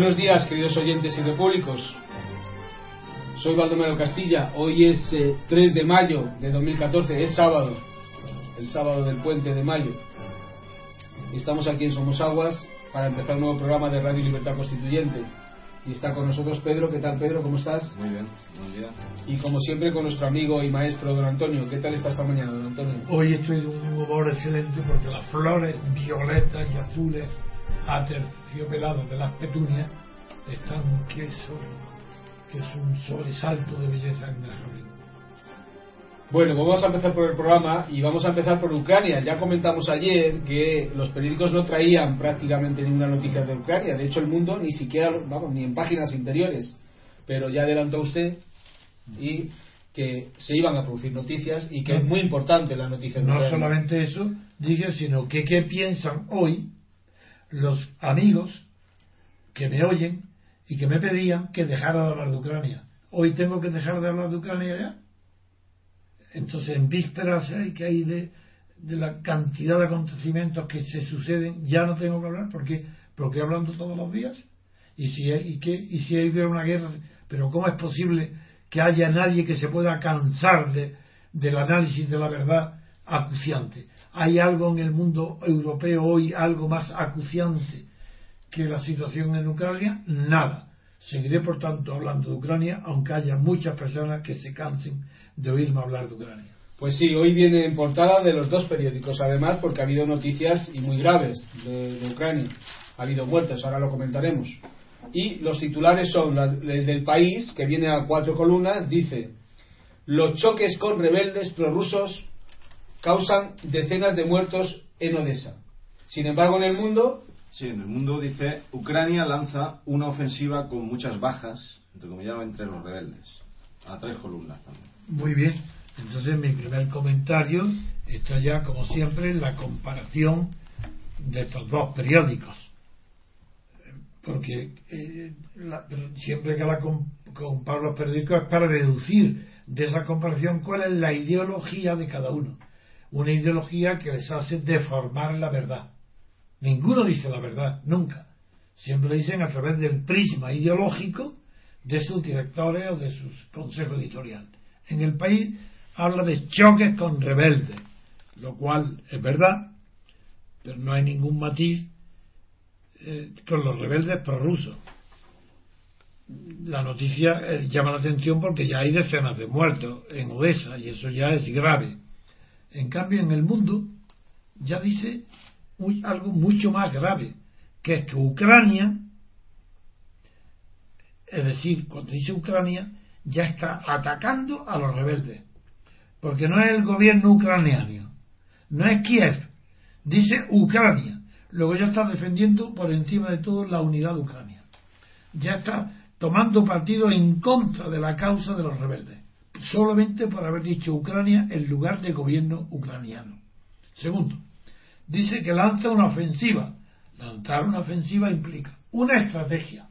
Buenos días, queridos oyentes y repúblicos. Soy Baldomero Castilla. Hoy es 3 de mayo de 2014, es sábado, el sábado del puente de mayo. Estamos aquí en Somos Aguas para empezar un nuevo programa de Radio Libertad Constituyente. Y está con nosotros Pedro. ¿Qué tal, Pedro? ¿Cómo estás? Muy bien, buen día. Y como siempre, con nuestro amigo y maestro, don Antonio. ¿Qué tal está esta mañana, don Antonio? Hoy estoy de un humor excelente porque las flores violetas y azules aterciopeladas de las petunias están que son que es un sobresalto de belleza en el jardín. Bueno, pues vamos a empezar por el programa y vamos a empezar por Ucrania. Ya comentamos ayer que los periódicos no traían prácticamente ninguna noticia de Ucrania. De hecho, el mundo ni siquiera, vamos, ni en páginas interiores. Pero ya adelantó usted y que se iban a producir noticias y que es muy importante la noticia de No solamente eso, dije, sino que qué piensan hoy los amigos que me oyen y que me pedían que dejara de hablar de Ucrania. Hoy tengo que dejar de hablar de Ucrania ya. Entonces, en vísperas que hay de, de la cantidad de acontecimientos que se suceden, ya no tengo que hablar porque porque hablando todos los días. Y si hay, y qué, y si hay una guerra, pero ¿cómo es posible que haya nadie que se pueda cansar de, del análisis de la verdad acuciante? ¿Hay algo en el mundo europeo hoy, algo más acuciante que la situación en Ucrania? Nada. Seguiré, por tanto, hablando de Ucrania, aunque haya muchas personas que se cansen de oírme hablar de Ucrania. Pues sí, hoy viene en portada de los dos periódicos, además, porque ha habido noticias y muy graves de, Ucrania. Ha habido muertes, ahora lo comentaremos. Y los titulares son, el país, que viene a cuatro columnas, dice, los choques con rebeldes prorrusos causan decenas de muertos en Odessa. Sin embargo, en el mundo, Sí, en el mundo dice, Ucrania lanza una ofensiva con muchas bajas, entre comillas, entre los rebeldes. A tres columnas también. Muy bien. Entonces, mi primer comentario está ya, como siempre, en la comparación de estos dos periódicos. Porque eh, la- siempre que la com- comparo los periódicos es para deducir de esa comparación cuál es la ideología de cada uno. Una ideología que les hace deformar la verdad. Ninguno dice la verdad, nunca. Siempre dicen a través del prisma ideológico de sus directores o de sus consejos editoriales. En el país habla de choques con rebeldes, lo cual es verdad, pero no hay ningún matiz eh, con los rebeldes prorrusos. La noticia eh, llama la atención porque ya hay decenas de muertos en Odessa y eso ya es grave. En cambio, en el mundo ya dice algo mucho más grave, que es que Ucrania, es decir, cuando dice Ucrania, ya está atacando a los rebeldes. Porque no es el gobierno ucraniano, no es Kiev, dice Ucrania. Luego ya está defendiendo por encima de todo la unidad de Ucrania. Ya está tomando partido en contra de la causa de los rebeldes, solamente por haber dicho Ucrania en lugar de gobierno ucraniano. Segundo, dice que lanza una ofensiva. Lanzar una ofensiva implica una estrategia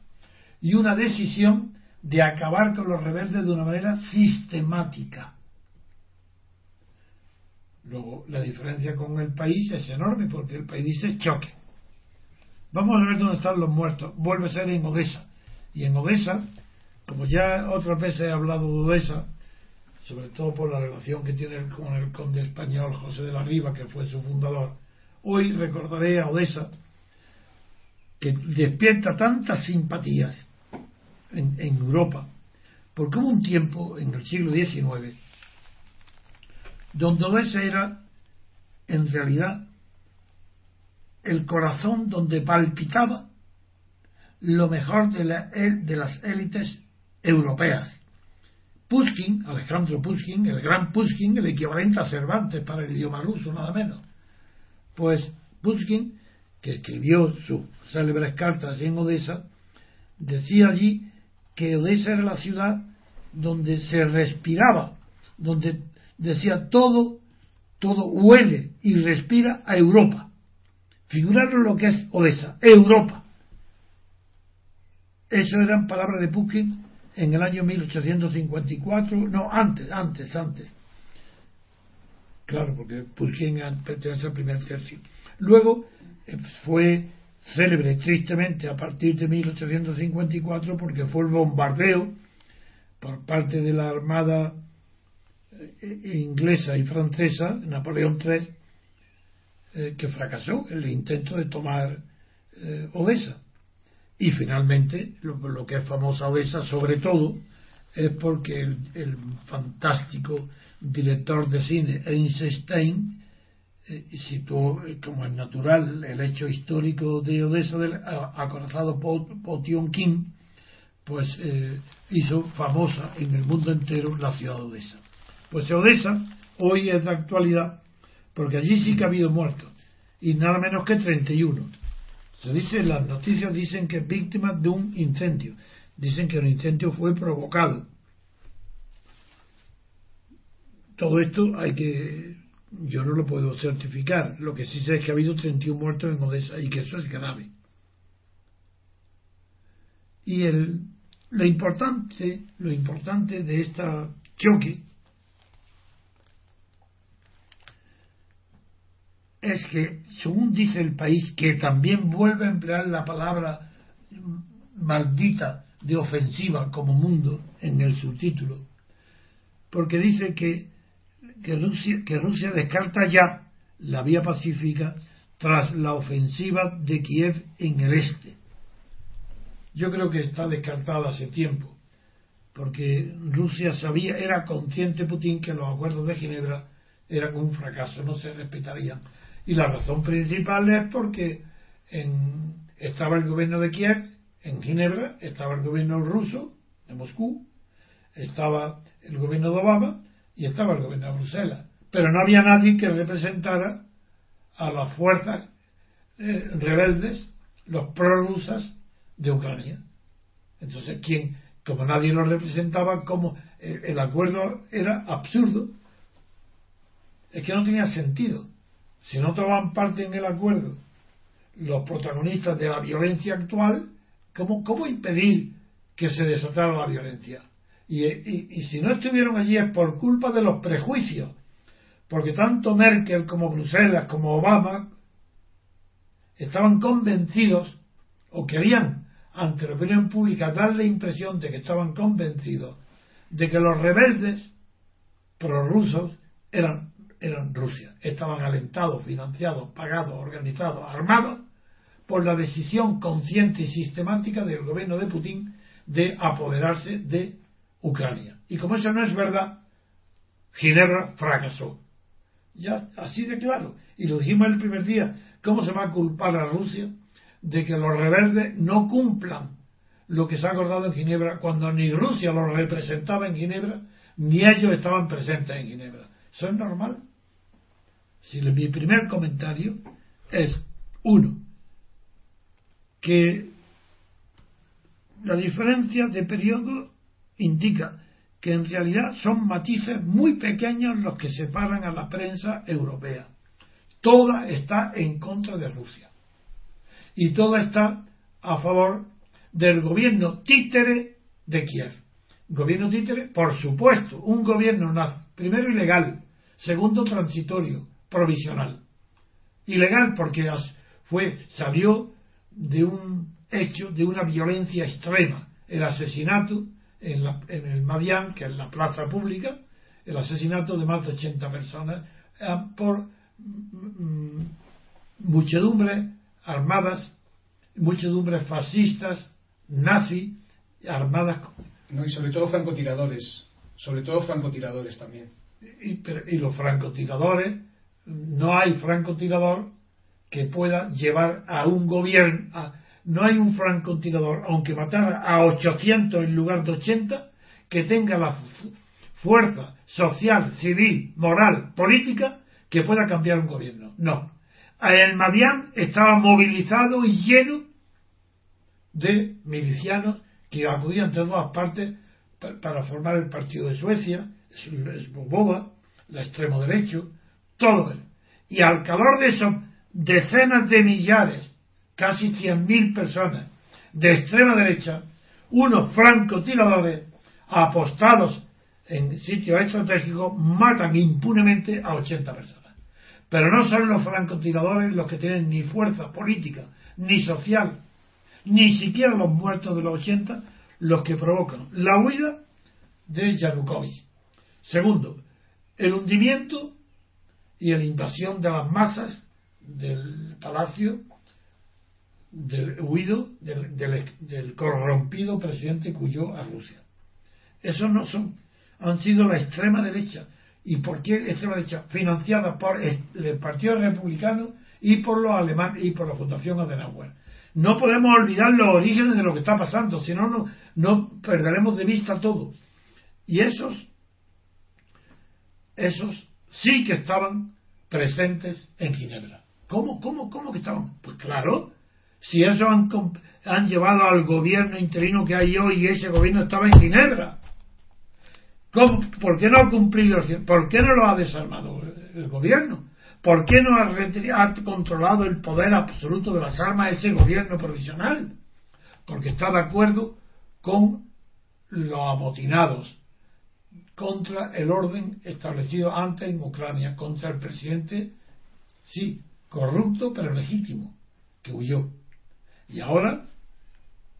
y una decisión de acabar con los rebeldes de una manera sistemática. Luego, la diferencia con el país es enorme porque el país dice choque. Vamos a ver dónde están los muertos. Vuelve a ser en Odessa. Y en Odessa, como ya otras veces he hablado de Odessa, sobre todo por la relación que tiene con el conde español José de la Riva, que fue su fundador, hoy recordaré a Odessa, que despierta tantas simpatías en, Europa, porque hubo un tiempo en el siglo XIX donde Odessa era en realidad el corazón donde palpitaba lo mejor de las élites europeas. Pushkin, Alejandro Pushkin, el gran Pushkin, el equivalente a Cervantes para el idioma ruso, nada menos. Pues Pushkin, que escribió sus célebres cartas en Odessa, decía allí que Odessa era la ciudad donde se respiraba, donde decía todo, todo huele y respira a Europa. Figuraros lo que es Odessa, Europa. Eso eran palabras de Pushkin en el año 1854, no, antes, antes, antes. Claro, porque Pushkin pertenece al primer tercio. Luego eh, fue célebre tristemente a partir de 1854 porque fue el bombardeo por parte de la Armada eh, inglesa y francesa, Napoleón III, eh, que fracasó el intento de tomar eh. Y finalmente, lo, que es famosa Odessa, sobre todo, es porque el, fantástico director de cine Einstein situó como es natural el hecho histórico de Odessa, del acorazado Potionkin, pues hizo famosa en el mundo entero la ciudad de Odessa. Pues Odessa hoy es de actualidad porque allí sí que ha habido muertos y nada menos que 31. Se dice, las noticias dicen que es víctima de un incendio. Dicen que el incendio fue provocado. Todo esto hay que, yo no lo puedo certificar. Lo que sí sé es que ha habido 31 muertos en Odessa y que eso es grave. Y el, lo importante, lo importante de esta choque es que, según dice el país, que también vuelve a emplear la palabra maldita de ofensiva como mundo en el subtítulo, porque dice que, que, Rusia, que Rusia descarta ya la vía pacífica tras la ofensiva de Kiev en el este. Yo creo que está descartada hace tiempo, porque Rusia sabía, era consciente Putin que los acuerdos de Ginebra eran un fracaso, no se respetarían y la razón principal es porque en, estaba el gobierno de Kiev en Ginebra, estaba el gobierno ruso de Moscú, estaba el gobierno de Obama y estaba el gobierno de Bruselas. Pero no había nadie que representara a las fuerzas eh, rebeldes, los prorrusas de Ucrania. Entonces, ¿quién? Como nadie lo representaba, como el, el acuerdo era absurdo, es que no tenía sentido si no toman parte en el acuerdo los protagonistas de la violencia actual, ¿cómo, cómo impedir que se desatara la violencia? Y, y, si no estuvieron allí es por culpa de los prejuicios, porque tanto Merkel como Bruselas como Obama estaban convencidos o querían ante la opinión pública dar la impresión de que estaban convencidos de que los rebeldes prorrusos eran eran Rusia. Estaban alentados, financiados, pagados, organizados, armados por la decisión consciente y sistemática del gobierno de Putin de apoderarse de Ucrania. Y como eso no es verdad, Ginebra fracasó. Ya, así de claro. Y lo dijimos el primer día. ¿Cómo se va a culpar a Rusia de que los rebeldes no cumplan lo que se ha acordado en Ginebra cuando ni Rusia los representaba en Ginebra, ni ellos estaban presentes en Ginebra? Eso es normal. Si mi primer comentario es, uno, que la diferencia de periodo indica que en realidad son matices muy pequeños los que separan a la prensa europea. Toda está en contra de Rusia. Y toda está a favor del gobierno títere de Kiev. Gobierno títere, por supuesto, un gobierno primero ilegal, segundo transitorio, provisional. Ilegal porque fue, salió de un hecho de una violencia extrema, el asesinato en, el Madián, que es la plaza pública, el asesinato de más de 80 personas eh, por mm, mm, muchedumbres armadas, muchedumbres fascistas, nazi, armadas. No, y sobre todo francotiradores, sobre todo francotiradores también. Y, y los francotiradores, no hay francotirador que pueda llevar a un gobierno, no hay un francotirador, aunque matara a 800 en lugar de 80, que tenga la fuerza social, civil, moral, política que pueda cambiar un gobierno. No. El Madián estaba movilizado y lleno de milicianos que acudían de todas partes para formar el partido de Suecia, Boda, la extremo derecho, todo. Y al calor de esos decenas de millares casi 100.000 personas de extrema derecha, unos francotiradores apostados en sitios estratégicos matan impunemente a 80 personas. Pero no son los francotiradores los que tienen ni fuerza política, ni social, ni siquiera los muertos de los 80 los que provocan la huida de Yanukovych. Segundo, el hundimiento y la invasión de las masas del palacio del huido del, corrompido presidente cuyo a Rusia. Esos no son, han sido la extrema derecha. ¿Y por qué extrema derecha? Financiada por el Partido Republicano y por los alemanes y por la Fundación Adenauer. No podemos olvidar los orígenes de lo que está pasando, si no, no perderemos de vista todo. Y esos, esos sí que estaban presentes en Ginebra. ¿Cómo, cómo, cómo que estaban? Pues claro, si eso han, han llevado al gobierno interino que hay hoy y ese gobierno estaba en Ginebra. ¿Por qué no ha cumplido? ¿Por qué no lo ha desarmado el gobierno? ¿Por qué no ha, ha controlado el poder absoluto de las armas ese gobierno provisional? Porque está de acuerdo con los amotinados contra el orden establecido antes en Ucrania, contra el presidente, sí, corrupto pero legítimo, que huyó. Y ahora,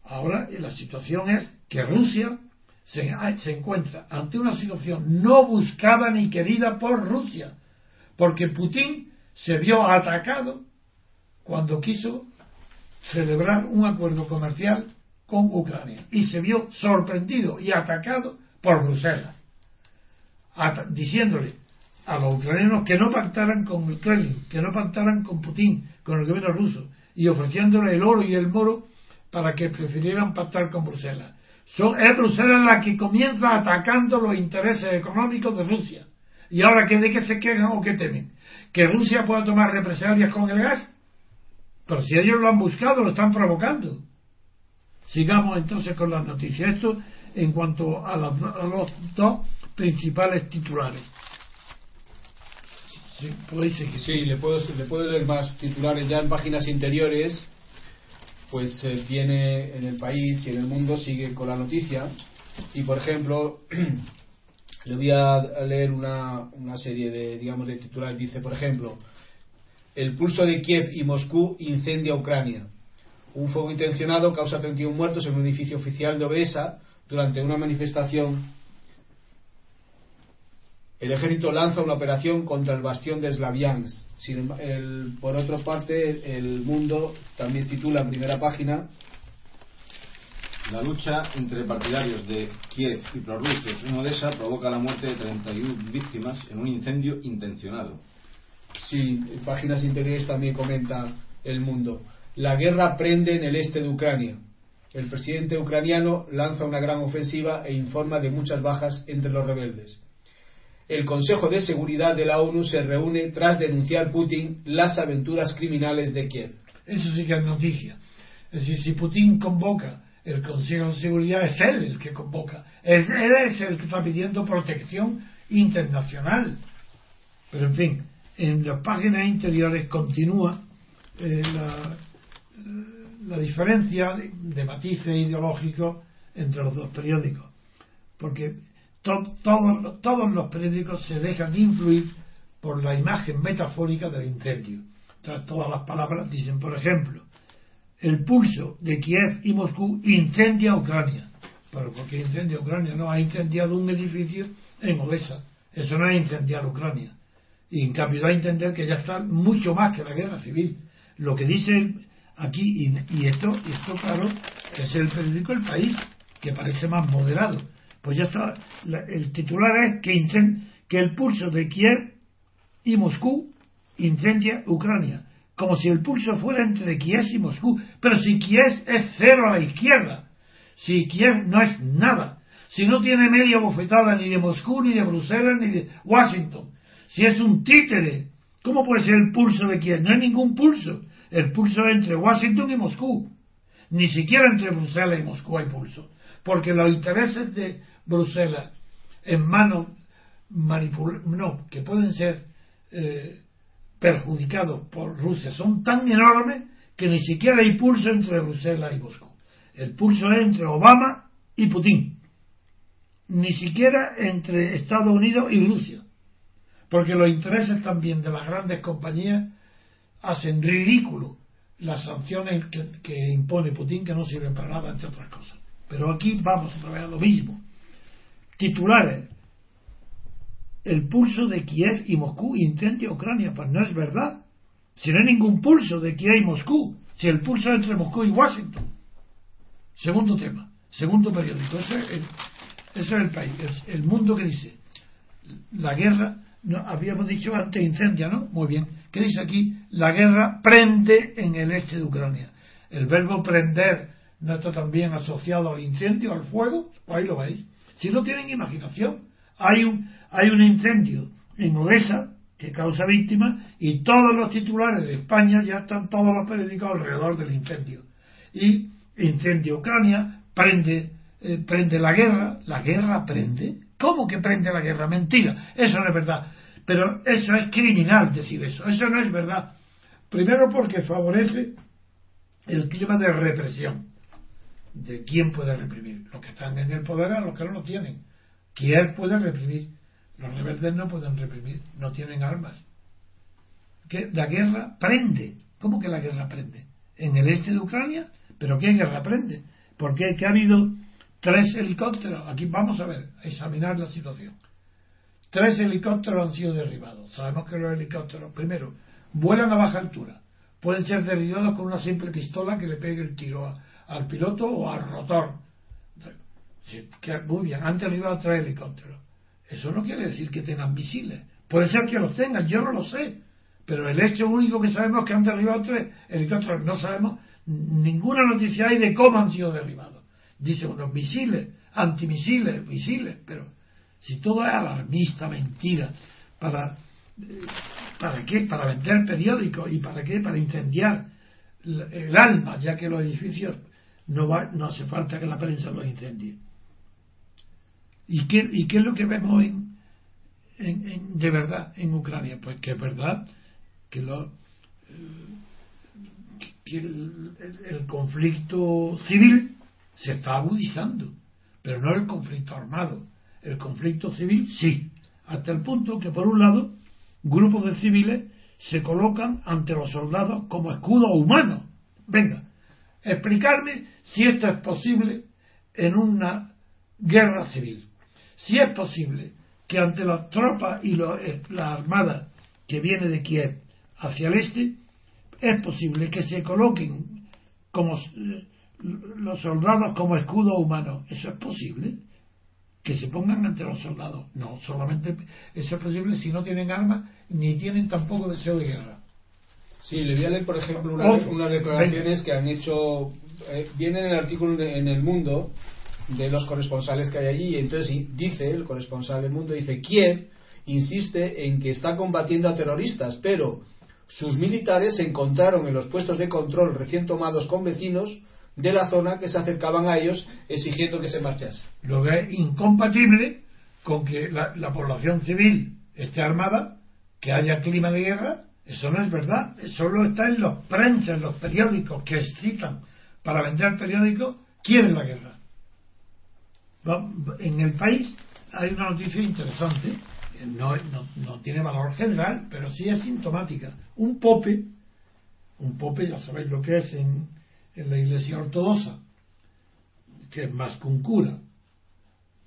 ahora la situación es que Rusia se, se encuentra ante una situación no buscada ni querida por Rusia, porque Putin se vio atacado cuando quiso celebrar un acuerdo comercial con Ucrania y se vio sorprendido y atacado por Bruselas, diciéndole a los ucranianos que no pactaran con el Kremlin, que no pactaran con Putin, con el gobierno ruso, y ofreciéndole el oro y el moro para que prefirieran pactar con Bruselas. Son, es Bruselas la que comienza atacando los intereses económicos de Rusia. ¿Y ahora que de qué se quejan o qué temen? ¿Que Rusia pueda tomar represalias con el gas? Pero si ellos lo han buscado, lo están provocando. Sigamos entonces con las noticias. Esto en cuanto a, los dos principales titulares. Sí, le, puedo, le puedo leer más titulares ya en páginas interiores. Pues eh, tiene en el país y en el mundo, sigue con la noticia. Y por ejemplo, le voy a leer una, una serie de, digamos, de titulares. Dice, por ejemplo, el pulso de Kiev y Moscú incendia Ucrania. Un fuego intencionado causa 31 muertos en un edificio oficial de Odessa durante una manifestación el ejército lanza una operación contra el bastión de Slaviansk. por otra parte, el mundo también titula en primera página la lucha entre partidarios de Kiev y prorrusos en Odessa provoca la muerte de 31 víctimas en un incendio intencionado. Sí, en páginas interiores también comenta el mundo. La guerra prende en el este de Ucrania. El presidente ucraniano lanza una gran ofensiva e informa de muchas bajas entre los rebeldes el Consejo de Seguridad de la ONU se reúne tras denunciar Putin las aventuras criminales de Kiev. Eso sí que es noticia. Es decir, si Putin convoca el Consejo de Seguridad, es él el que convoca. Él es el que está pidiendo protección internacional. Pero en fin, en las páginas interiores continúa eh, la, diferencia de, de matices ideológicos entre los dos periódicos, porque todos los periódicos se dejan influir por la imagen metafórica del incendio. todas las palabras dicen, por ejemplo, el pulso de Kiev y Moscú incendia Ucrania. Pero ¿por qué incendia Ucrania? No, ha incendiado un edificio en Odessa. Eso no es incendiar Ucrania. Y en cambio da a entender que ya está mucho más que la guerra civil. Lo que dice aquí, y, esto, esto claro, es el periódico El País, que parece más moderado. Pues ya está, el titular es que, que el pulso de Kiev y Moscú incendia Ucrania. Como si el pulso fuera entre Kiev y Moscú. Pero si Kiev es cero a la izquierda, si Kiev no es nada, si no tiene media bofetada ni de Moscú, ni de Bruselas, ni de Washington, si es un títere, ¿cómo puede ser el pulso de Kiev? No hay ningún pulso. El pulso es entre Washington y Moscú. Ni siquiera entre Bruselas y Moscú hay pulso. Porque los intereses de Bruselas en manos manipuladas, no, que pueden ser eh, perjudicados por Rusia son tan enormes que ni siquiera hay pulso entre Bruselas y Moscú. El pulso es entre Obama y Putin. Ni siquiera entre Estados Unidos y Rusia. Porque los intereses también de las grandes compañías hacen ridículo las sanciones que, impone Putin que no sirven para nada, entre otras cosas. Pero aquí vamos a ver lo mismo. Titulares el pulso de Kiev y Moscú incendia Ucrania. Pues no es verdad. Si no hay ningún pulso de Kiev y Moscú, si el pulso es entre Moscú y Washington. Segundo tema, segundo periódico. Ese es el, es el país, el mundo que dice la guerra, no, habíamos dicho antes incendia, ¿no? Muy bien. ¿Qué dice aquí? La guerra prende en el este de Ucrania. El verbo prender no está también asociado al incendio, al fuego, pues ahí lo veis. Si no tienen imaginación, hay un, hay un incendio en Odessa que causa víctimas y todos los titulares de España ya están todos los periódicos alrededor del incendio. Y incendio Ucrania, prende, eh, prende la guerra, la guerra prende. ¿Cómo que prende la guerra? Mentira, eso no es verdad. Pero eso es criminal decir eso, eso no es verdad. Primero porque favorece el clima de represión. ¿De quién puede reprimir? Los que están en el poder a los que no lo tienen. ¿Quién puede reprimir? Los rebeldes no pueden reprimir, no tienen armas. que La guerra prende. ¿Cómo que la guerra prende? ¿En el este de Ucrania? ¿Pero qué guerra prende? Porque que ha habido tres helicópteros. Aquí vamos a ver, a examinar la situación. Tres helicópteros han sido derribados. Sabemos que los helicópteros, primero, vuelan a baja altura. Pueden ser derribados con una simple pistola que le pegue el tiro al piloto o al rotor. muy bien, han derribado tres helicópteros. Eso no quiere decir que tengan misiles. Puede ser que los tengan, yo no lo sé. Pero el hecho único que sabemos es que han derribado tres helicópteros. No sabemos ninguna noticia hay de cómo han sido derribados. Dice unos misiles, antimisiles, misiles, pero si todo es alarmista, mentira, para, ¿para qué? Para vender periódicos y para qué? Para incendiar el alma, ya que los edificios no, va, no hace falta que la prensa los incendie. ¿Y qué, es lo que vemos en, en, de verdad en Ucrania? Pues que es verdad que los, eh, el, conflicto civil se está agudizando, pero no el conflicto armado. El conflicto civil sí, hasta el punto que por un lado grupos de civiles se colocan ante los soldados como escudo humano. Venga, explicarme si esto es posible en una guerra civil. Si es posible que ante las tropas y eh, la armada que viene de Kiev hacia el este es posible que se coloquen como los soldados como escudo humano. ¿Eso es posible? Que se pongan ante los soldados. No, solamente eso es posible si no tienen armas ni tienen tampoco deseo de guerra. Sí, le voy a leer, por ejemplo, unas declaraciones que han hecho. Eh, viene en el artículo en El Mundo de los corresponsales que hay allí. Y entonces dice el corresponsal del Mundo: dice, Kiev insiste en que está combatiendo a terroristas, pero sus militares se encontraron en los puestos de control recién tomados con vecinos de la zona que se acercaban a ellos exigiendo que se marchase. Lo que es incompatible con que la, población civil esté armada, que haya clima de guerra, eso no es verdad. Solo está en los prensas, en los periódicos que excitan para vender periódicos, quieren la guerra. En el país hay una noticia interesante, no, no, no tiene valor general, pero sí es sintomática. Un pope, un pope ya sabéis lo que es en, en la iglesia ortodoxa, que es más que un cura.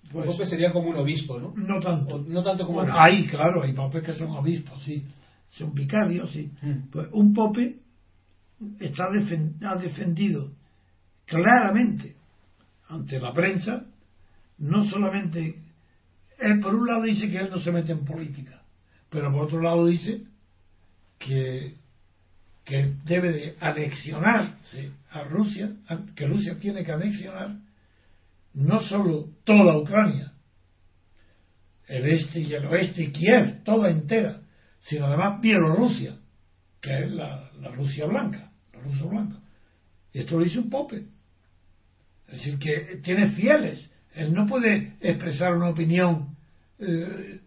Pues, pope sería como un obispo, ¿no? No tanto. no tanto como bueno, Hay, claro, hay popes que son obispos, sí. Son vicarios, sí. Mm. Pues un pope está ha defendido claramente ante la prensa, no solamente, él por un lado dice que él no se mete en política, pero por otro lado dice que, que debe de anexionarse a Rusia, que Rusia tiene que anexionar no solo toda Ucrania, el este y el oeste y Kiev, toda entera, sino además Bielorrusia, que es la, Rusia blanca, la Rusia blanca. Y esto lo dice un pope. Es decir, que tiene fieles. Él no puede expresar una opinión eh,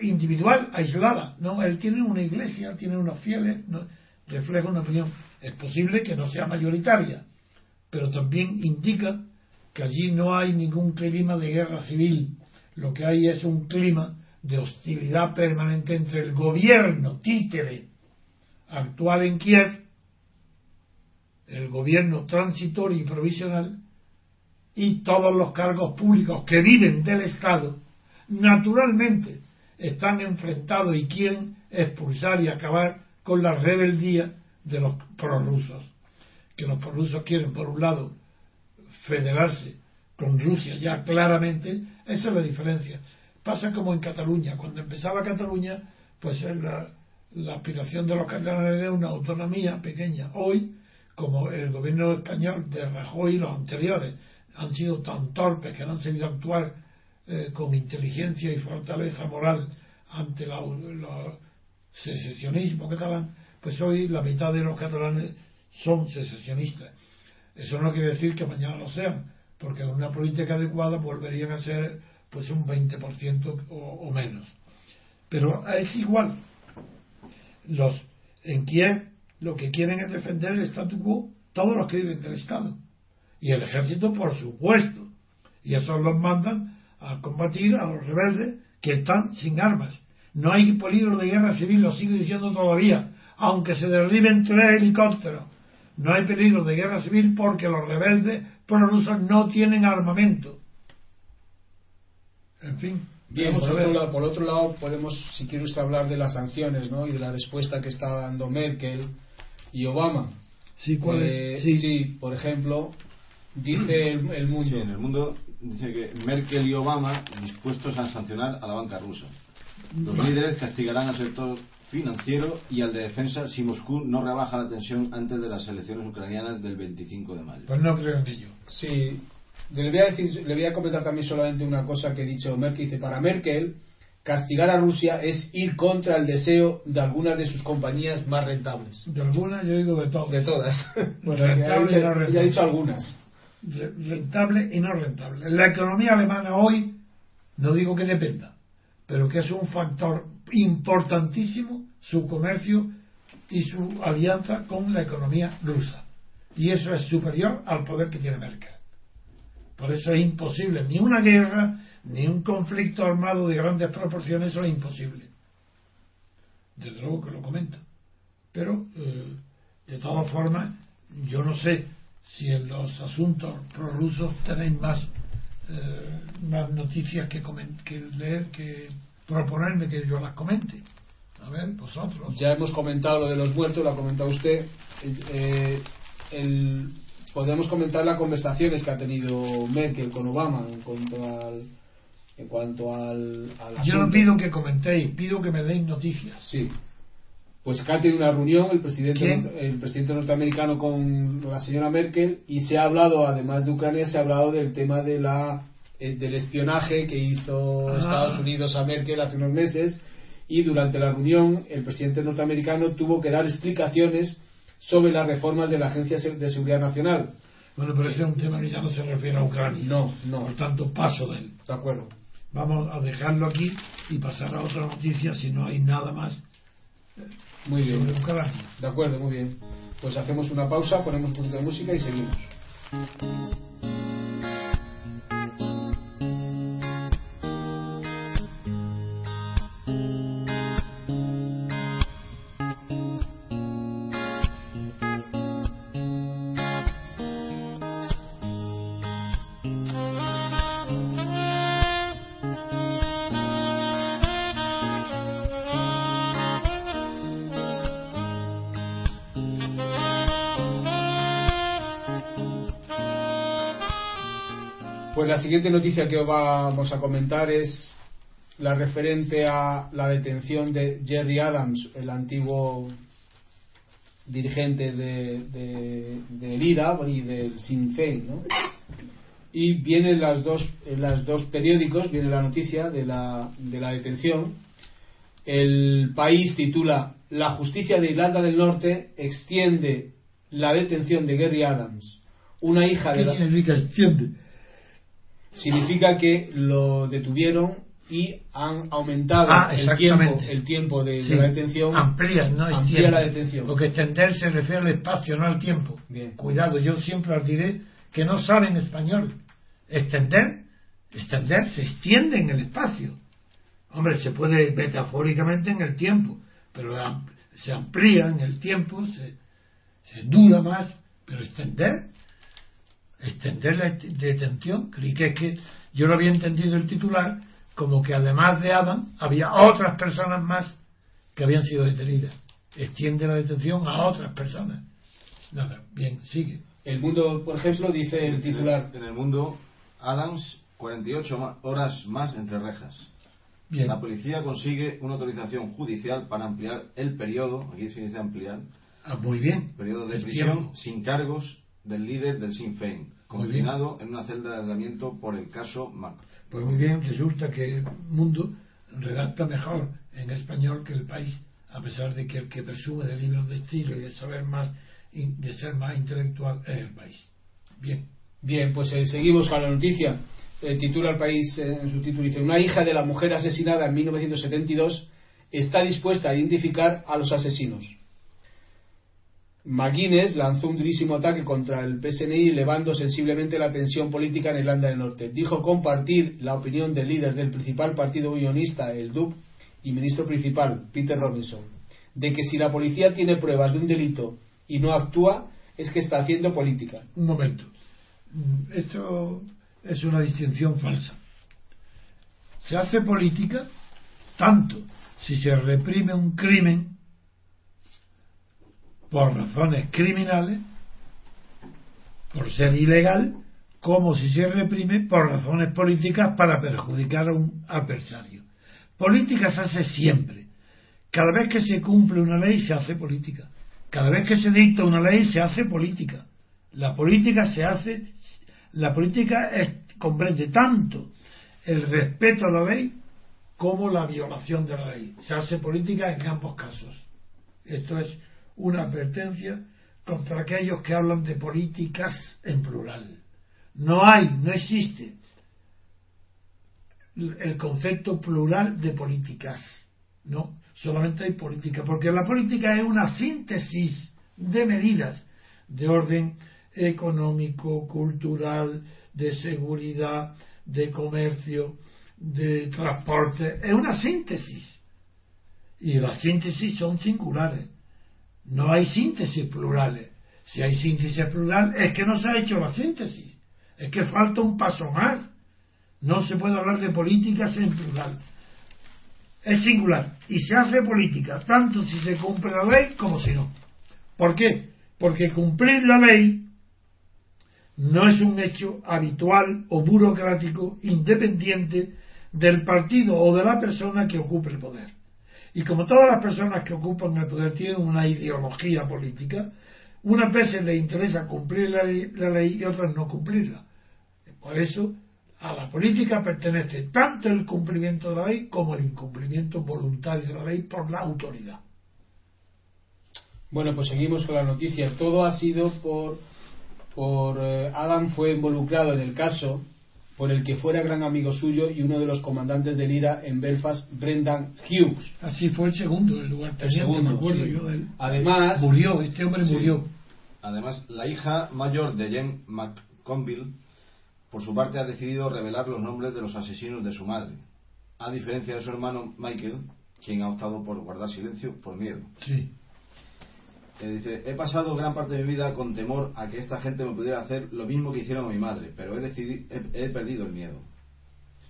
individual, aislada. No, él tiene una iglesia, tiene unos fieles, refleja una opinión. Es posible que no sea mayoritaria, pero también indica que allí no hay ningún clima de guerra civil. Lo que hay es un clima de hostilidad permanente entre el gobierno títere actual en Kiev, el gobierno transitorio y provisional, y todos los cargos públicos que viven del Estado, naturalmente están enfrentados y quieren expulsar y acabar con la rebeldía de los prorrusos. Que los prorrusos quieren, por un lado, federarse con Rusia ya claramente, esa es la diferencia. Pasa como en Cataluña. Cuando empezaba Cataluña, pues la, aspiración de los catalanes era una autonomía pequeña. Hoy, como el gobierno español de Rajoy y los anteriores han sido tan torpes que no han sabido actuar eh, con inteligencia y fortaleza moral ante el secesionismo catalán, pues hoy la mitad de los catalanes son secesionistas. Eso no quiere decir que mañana lo sean, porque una política adecuada volverían a ser pues un 20% o, o menos. Pero es igual. Los en Kiev lo que quieren es defender el statu quo todos los que viven del Estado y el ejército, por supuesto. Y esos los mandan a combatir a los rebeldes que están sin armas. No hay peligro de guerra civil, lo sigo diciendo todavía, aunque se derriben tres helicópteros. No hay peligro de guerra civil porque los rebeldes prorrusos no tienen armamento. En fin. Bien, por otro, lado, por otro, lado, podemos, si quiere usted hablar de las sanciones ¿no? y de la respuesta que está dando Merkel y Obama. Sí, ¿cuál es? Eh, sí. por ejemplo, dice el, mundo. en el mundo dice que Merkel y Obama dispuestos a sancionar a la banca rusa. Los líderes castigarán al sector financiero y al de defensa si Moscú no rebaja la tensión antes de las elecciones ucranianas del 25 de mayo. Pues no creo en ello. Sí, le voy a, decir, le voy a comentar también solamente una cosa que he dicho Merkel. Dice, para Merkel, castigar a Rusia es ir contra el deseo de algunas de sus compañías más rentables. De algunas, yo digo de todas. De todas. Pues rentable no rentable. Ya he dicho algunas rentable y no rentable. La economía alemana hoy, no digo que dependa, pero que es un factor importantísimo su comercio y su alianza con la economía rusa. Y eso es superior al poder que tiene Merkel. Por eso es imposible, ni una guerra, ni un conflicto armado de grandes proporciones, eso es imposible. Desde luego que lo comento. Pero, eh, de todas formas, yo no sé si en los asuntos prorrusos tenéis más, eh, más noticias que, que leer, que proponerme que yo las comente. A ver, vosotros. Ya hemos comentado lo de los muertos, lo ha comentado usted. Eh, el, podemos comentar las conversaciones que ha tenido Merkel con Obama en cuanto al. En cuanto al, Yo no pido que comentéis, pido que me deis noticias. Sí, pues acá tiene una reunión el presidente, el presidente norteamericano con la señora Merkel y se ha hablado, además de Ucrania, se ha hablado del tema de la, eh, del espionaje que hizo ah. Estados Unidos a Merkel hace unos meses y durante la reunión el presidente norteamericano tuvo que dar explicaciones sobre las reformas de la Agencia de Seguridad Nacional. Bueno, pero ese es un tema que ya no se refiere a Ucrania. No, no. Por tanto, paso de él. De acuerdo. Vamos a dejarlo aquí y pasar a otra noticia si no hay nada más muy bien. De acuerdo, muy bien. Pues hacemos una pausa, ponemos un poquito de música y seguimos. Siguiente noticia que vamos a comentar es la referente a la detención de Jerry Adams, el antiguo dirigente de, de, del IRA y del Sinn Féin, ¿no? Y vienen las dos, en las dos periódicos, viene la noticia de la, de la detención. El país titula La justicia de Irlanda del Norte extiende la detención de Gary Adams, una hija de ¿Qué la... significa extiende? Significa que lo detuvieron y han aumentado Ah, el tiempo, el tiempo de, la detención. Amplía, no amplía extiende. la detención. Porque extender se refiere al espacio, no al tiempo. Bien. Cuidado, yo siempre os diré que no sabe en español. Extender, extender se extiende en el espacio. Hombre, se puede metafóricamente en el tiempo, pero se amplía en el tiempo, se, se dura más, pero extender, extender la et- detención, creí que es que yo lo había entendido el titular como que además de Adam había otras personas más que habían sido detenidas. Extiende la detención a otras personas. Nada, bien, sigue. El mundo, por ejemplo, dice el titular. En el mundo, Adams, 48 ma- horas más entre rejas. Bien. La policía consigue una autorización judicial para ampliar el periodo, aquí se dice ampliar, Ah, muy bien. periodo de El prisión tiempo. sin cargos del líder del Sinn Féin, confinado en una celda de aislamiento por el caso Mac. Pues muy bien, resulta que el mundo redacta mejor en español que el país, a pesar de que el que presume de libros de estilo y de saber más, y de ser más intelectual es el país. Bien. Bien, pues eh, seguimos con la noticia. Eh, titula el país eh, en su título dice una hija de la mujer asesinada en 1972 está dispuesta a identificar a los asesinos. McGuinness lanzó un durísimo ataque contra el PSNI elevando sensiblemente la tensión política en Irlanda del Norte. Dijo compartir la opinión del líder del principal partido unionista, el DUP, y ministro principal, Peter Robinson, de que si la policía tiene pruebas de un delito y no actúa, es que está haciendo política. Un momento. Esto es una distinción falsa. Se hace política tanto si se reprime un crimen por razones criminales, por ser ilegal, como si se reprime por razones políticas para perjudicar a un adversario. Política se hace siempre. Cada vez que se cumple una ley se hace política. Cada vez que se dicta una ley se hace política. La política se hace, la política es- comprende tanto el respeto a la ley como la violación de la ley. Se hace política en ambos casos. Esto es una advertencia contra aquellos que hablan de políticas en plural. No hay, no existe el concepto plural de políticas. No, solamente hay política, porque la política es una síntesis de medidas de orden económico, cultural, de seguridad, de comercio, de transporte. Es una síntesis. Y las síntesis son singulares. No hay síntesis plurales. Si hay síntesis plural es que no se ha hecho la síntesis. Es que falta un paso más. No se puede hablar de políticas en plural. Es singular. Y se hace política tanto si se cumple la ley como si no. ¿Por qué? Porque cumplir la ley no es un hecho habitual o burocrático independiente del partido o de la persona que ocupe el poder. Y como todas las personas que ocupan el poder tienen una ideología política, unas veces les interesa cumplir la ley, y otras no cumplirla. Por eso, a la política pertenece tanto el cumplimiento de la ley como el incumplimiento voluntario de la ley por la autoridad. Bueno, pues seguimos con la noticia. Todo ha sido por, por eh, Adam fue involucrado en el caso por el que fuera gran amigo suyo y uno de los comandantes del IRA en Belfast, Brendan Hughes. Así fue el segundo, el lugar El segundo, me acuerdo sí. yo de él. Además, Murió, este hombre Sí. murió. Además, la hija mayor de Jane McConville, por su parte, ha decidido revelar los nombres de los asesinos de su madre, a diferencia de su hermano Michael, quien ha optado por guardar silencio por miedo. Sí. Eh, dice, he pasado gran parte de mi vida con temor a que esta gente me pudiera hacer lo mismo que hicieron a mi madre, pero he, decidi- he, he perdido el miedo.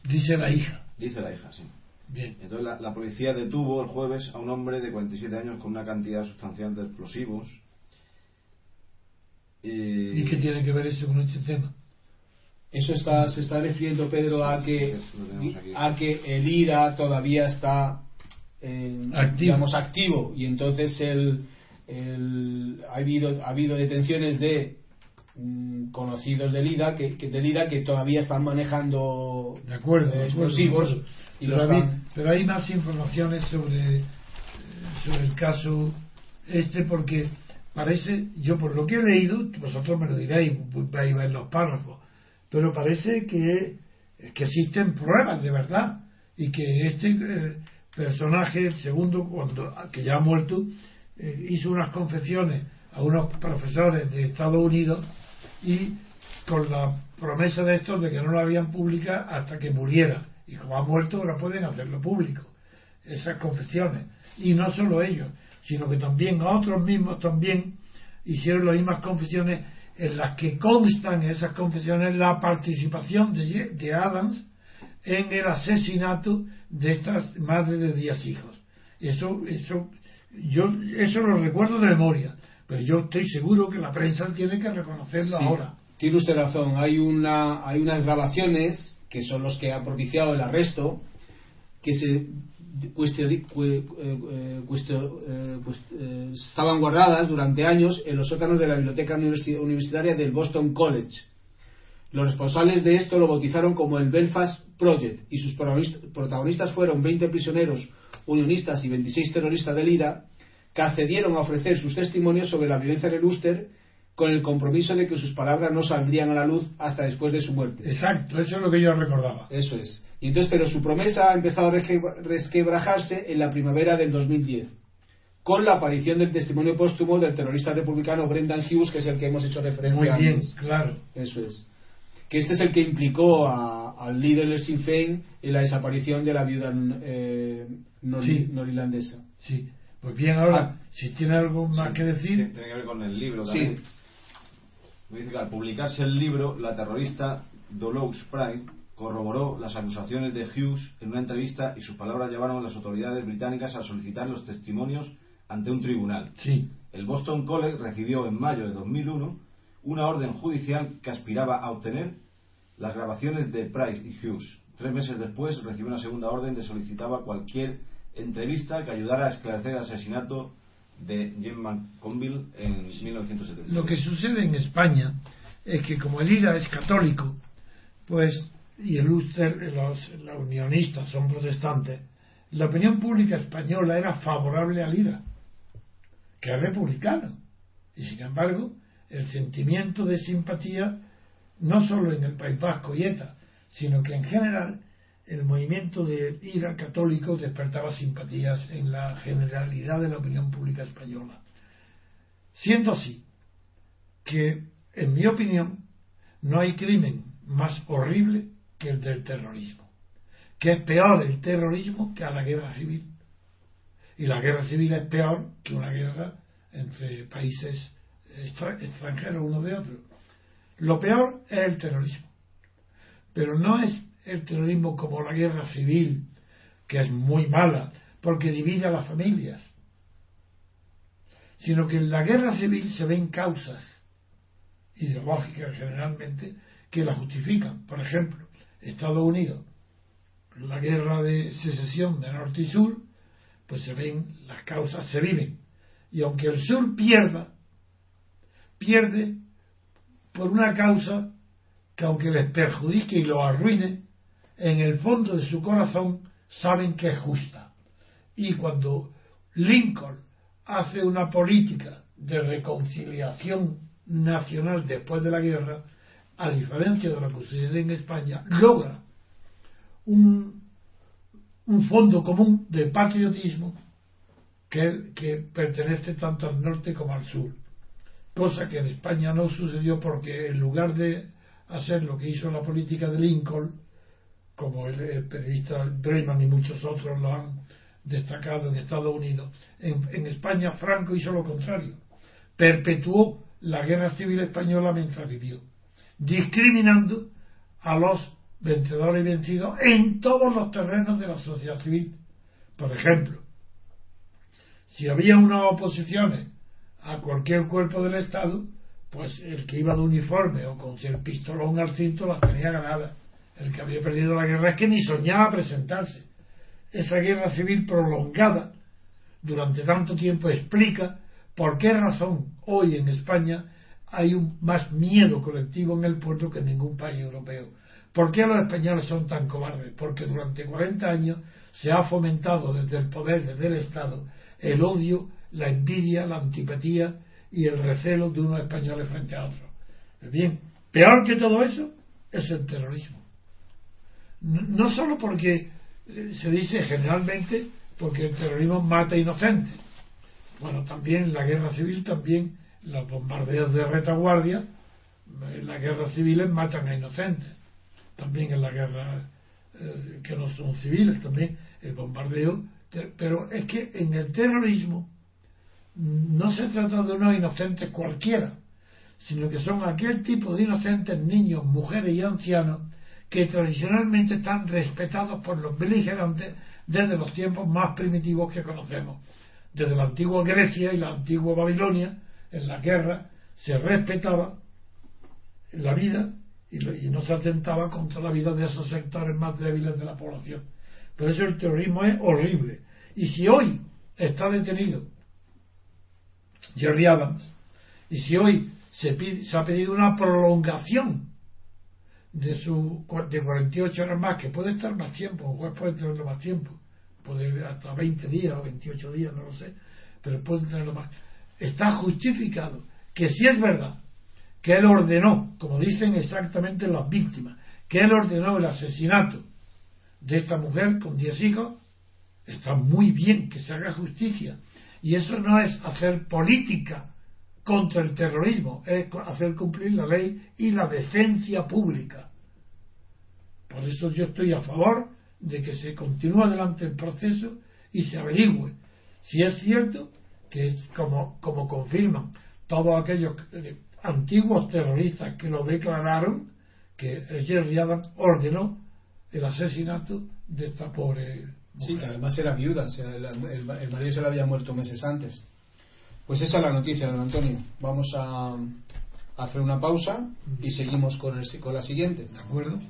Dice la hija. Dice la hija, sí. Bien. Entonces la, la policía detuvo el jueves a un hombre de 47 años con una cantidad sustancial de explosivos. ¿Y qué tiene que ver eso con este tema? Eso está, se está refiriendo, Pedro, a que, a que el IRA todavía está eh, Activo. digamos, activo y entonces el, el- ha, habido, ha habido detenciones de mm, conocidos del IRA que, que- del que todavía están manejando De acuerdo, eh, explosivos de acuerdo. y pero, hay, están- pero hay más informaciones sobre, eh, sobre el caso este porque parece, yo por lo que he leído, vosotros me lo diréis, vais a ver los párrafos, pero parece que, que existen pruebas de verdad y que este eh, personaje, el segundo, cuando, que ya ha muerto, eh, hizo unas confesiones a unos profesores de Estados Unidos y con la promesa de estos de que no lo habían publicado hasta que muriera. Y como ha muerto, ahora pueden hacerlo público, esas confesiones. Y no solo ellos, sino que también otros mismos también hicieron las mismas confesiones en las que constan esas confesiones la participación de, de Adams en el asesinato de estas madres de 10 hijos. Eso, eso, yo, eso lo recuerdo de memoria, pero yo estoy seguro que la prensa tiene que reconocerlo Sí, ahora. Tiene usted razón. Hay una hay unas grabaciones que son los que han propiciado el arresto que se eh, eh, eh, eh, estaban guardadas durante años en los sótanos de la biblioteca universi- universitaria del Boston College. Los responsables de esto lo bautizaron como el Belfast Project y sus protagonist- protagonistas fueron 20 prisioneros unionistas y 26 terroristas del IRA que accedieron a ofrecer sus testimonios sobre la violencia en el Ulster con el compromiso de que sus palabras no saldrían a la luz hasta después de su muerte. Exacto, eso es lo que yo recordaba. Eso es. Y entonces, pero su promesa ha empezado a resque- resquebrajarse en la primavera del 2010, con la aparición del testimonio póstumo del terrorista republicano Brendan Hughes, que es el que hemos hecho referencia Muy bien, antes. claro. Eso es. Que este es el que implicó a- al líder del Sinn Féin en la desaparición de la viuda eh, nor- Sí. norirlandesa. Sí. Pues bien, ahora, Ah. si tiene algo más Sí, que decir, tiene que ver con el libro Sí. también. Me dice que al publicarse el libro, la terrorista Dolores Pride corroboró las acusaciones de Hughes en una entrevista y sus palabras llevaron a las autoridades británicas a solicitar los testimonios ante un tribunal. sí, El Boston College recibió en mayo de 2001 una orden judicial que aspiraba a obtener las grabaciones de Price y Hughes. Tres meses después recibió una segunda orden que solicitaba cualquier entrevista que ayudara a esclarecer el asesinato de Jim McConville en 1970. lo que sucede en España es que como el IRA es católico, pues, y el Ulster, los, los unionistas son protestantes, la opinión pública española era favorable al IRA, que es republicano. Y sin embargo, el sentimiento de simpatía, no solo en el País Vasco y ETA, sino que en general el movimiento de IRA católico despertaba simpatías en la generalidad de la opinión pública española. Siendo así que, en mi opinión, no hay crimen más horrible que el del terrorismo, que es peor el terrorismo que a la guerra civil. Y la guerra civil es peor que una guerra entre países extra- extranjeros uno de otro. Lo peor es el terrorismo. Pero no es el terrorismo como la guerra civil, que es muy mala, porque divide a las familias, sino que en la guerra civil se ven causas ideológicas generalmente que la justifican. Por ejemplo, Estados Unidos, la guerra de secesión de norte y sur, pues se ven las causas, se viven. Y aunque el sur pierda, pierde por una causa que aunque les perjudique y lo arruine, en el fondo de su corazón saben que es justa. Y cuando Lincoln hace una política de reconciliación nacional después de la guerra, a diferencia de lo que sucede en España, logra un, un fondo común de patriotismo que pertenece tanto al norte como al sur. Cosa que en España no sucedió porque en lugar de hacer lo que hizo la política de Lincoln, como el, periodista Breyman y muchos otros lo han destacado en Estados Unidos, en, en España Franco hizo lo contrario. Perpetuó la guerra civil española mientras vivió, discriminando a los vencedores y vencidos en todos los terrenos de la sociedad civil. Por ejemplo, si había unas oposiciones a cualquier cuerpo del Estado, pues el que iba de uniforme o con el pistolón al cinto las tenía ganadas. El que había perdido la guerra es que ni soñaba presentarse. Esa guerra civil prolongada durante tanto tiempo explica por qué razón hoy en España hay un más miedo colectivo en el puerto que en ningún país europeo. ¿Por qué los españoles son tan cobardes? Porque durante 40 años se ha fomentado desde el poder, desde el Estado, el odio, la envidia, la antipatía y el recelo de unos españoles frente a otros. Bien, peor que todo eso es el terrorismo. No solo porque eh, se dice generalmente porque el terrorismo mata inocentes. Bueno, también la guerra civil, también los bombardeos de retaguardia, en las guerras civiles matan a inocentes. También en la guerra eh, que no son civiles, también el bombardeo. Pero es que en el terrorismo no se trata de unos inocentes cualquiera, sino que son aquel tipo de inocentes niños, mujeres y ancianos que tradicionalmente están respetados por los beligerantes desde los tiempos más primitivos que conocemos. Desde la antigua Grecia y la antigua Babilonia, en la guerra, se respetaba la vida y, no se atentaba contra la vida de esos sectores más débiles de la población. Por eso el terrorismo es horrible. Y si hoy está detenido Jerry Adams, y si hoy se, se ha pedido una prolongación de su de 48 horas más, que puede estar más tiempo, o puede tenerlo más tiempo, puede hasta 20 días o 28 días, no lo sé, pero puede tenerlo más. Está justificado que si es verdad que él ordenó, como dicen exactamente las víctimas, que él ordenó el asesinato de esta mujer con 10 hijos, está muy bien que se haga justicia. Y eso no es hacer política contra el terrorismo, es hacer cumplir la ley y la decencia pública. Por eso yo estoy a favor de que se continúe adelante el proceso y se averigüe si es cierto que, como, como confirman todos aquellos eh, antiguos terroristas que lo declararon, que Jerry Adams ordenó el asesinato de esta pobre. Sí, que además era viuda, el, marido se le había muerto meses antes. Pues esa es la noticia, don Antonio. Vamos a, hacer una pausa y seguimos con, el, con la siguiente. ¿De acuerdo?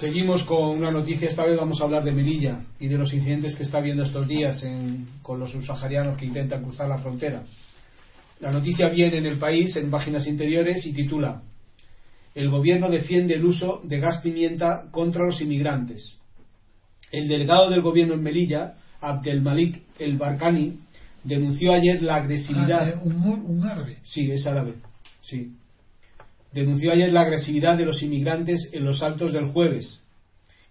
Seguimos con una noticia, esta vez vamos a hablar de Melilla y de los incidentes que está habiendo estos días con los subsaharianos que intentan cruzar la frontera. La noticia viene en el país, en páginas interiores, y titula El gobierno defiende el uso de gas pimienta contra los inmigrantes. El delegado del gobierno en Melilla, Abdelmalik El Barkani, denunció ayer la agresividad. Ah, un árabe. Sí, es árabe. Sí denunció ayer la agresividad de los inmigrantes en los saltos del jueves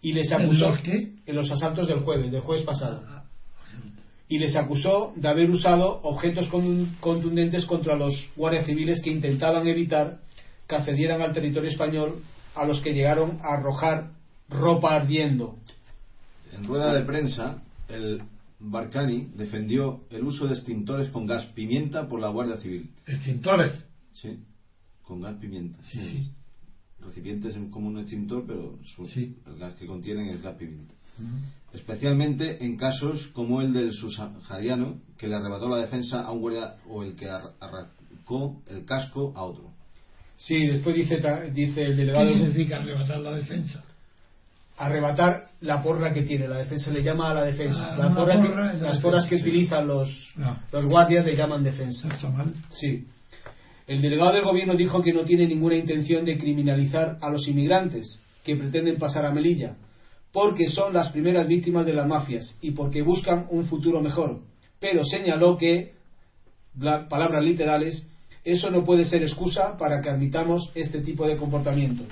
y les acusó ¿En los, asaltos del jueves, del jueves pasado y les acusó de haber usado objetos contundentes contra los guardias civiles que intentaban evitar que accedieran al territorio español a los que llegaron a arrojar ropa ardiendo. En rueda de prensa, el Barcani defendió el uso de extintores con gas pimienta por la Guardia Civil. ¿Extintores? Sí con gas pimienta. Sí, sí. Recipientes como un extintor, pero el gas que contienen es gas pimienta. Especialmente en casos como el del subsahariano que le arrebató la defensa a un guardia o el que arrancó el casco a otro. Sí, después dice, dice el delegado. ¿Qué significa arrebatar la defensa? Arrebatar la porra que tiene, la defensa le llama a la defensa. Ah, la las porras que utilizan los, los guardias le llaman defensa. ¿Está mal? Sí. El delegado del gobierno dijo que no tiene ninguna intención de criminalizar a los inmigrantes que pretenden pasar a Melilla, porque son las primeras víctimas de las mafias y porque buscan un futuro mejor. Pero señaló que, palabras literales, eso no puede ser excusa para que admitamos este tipo de comportamiento.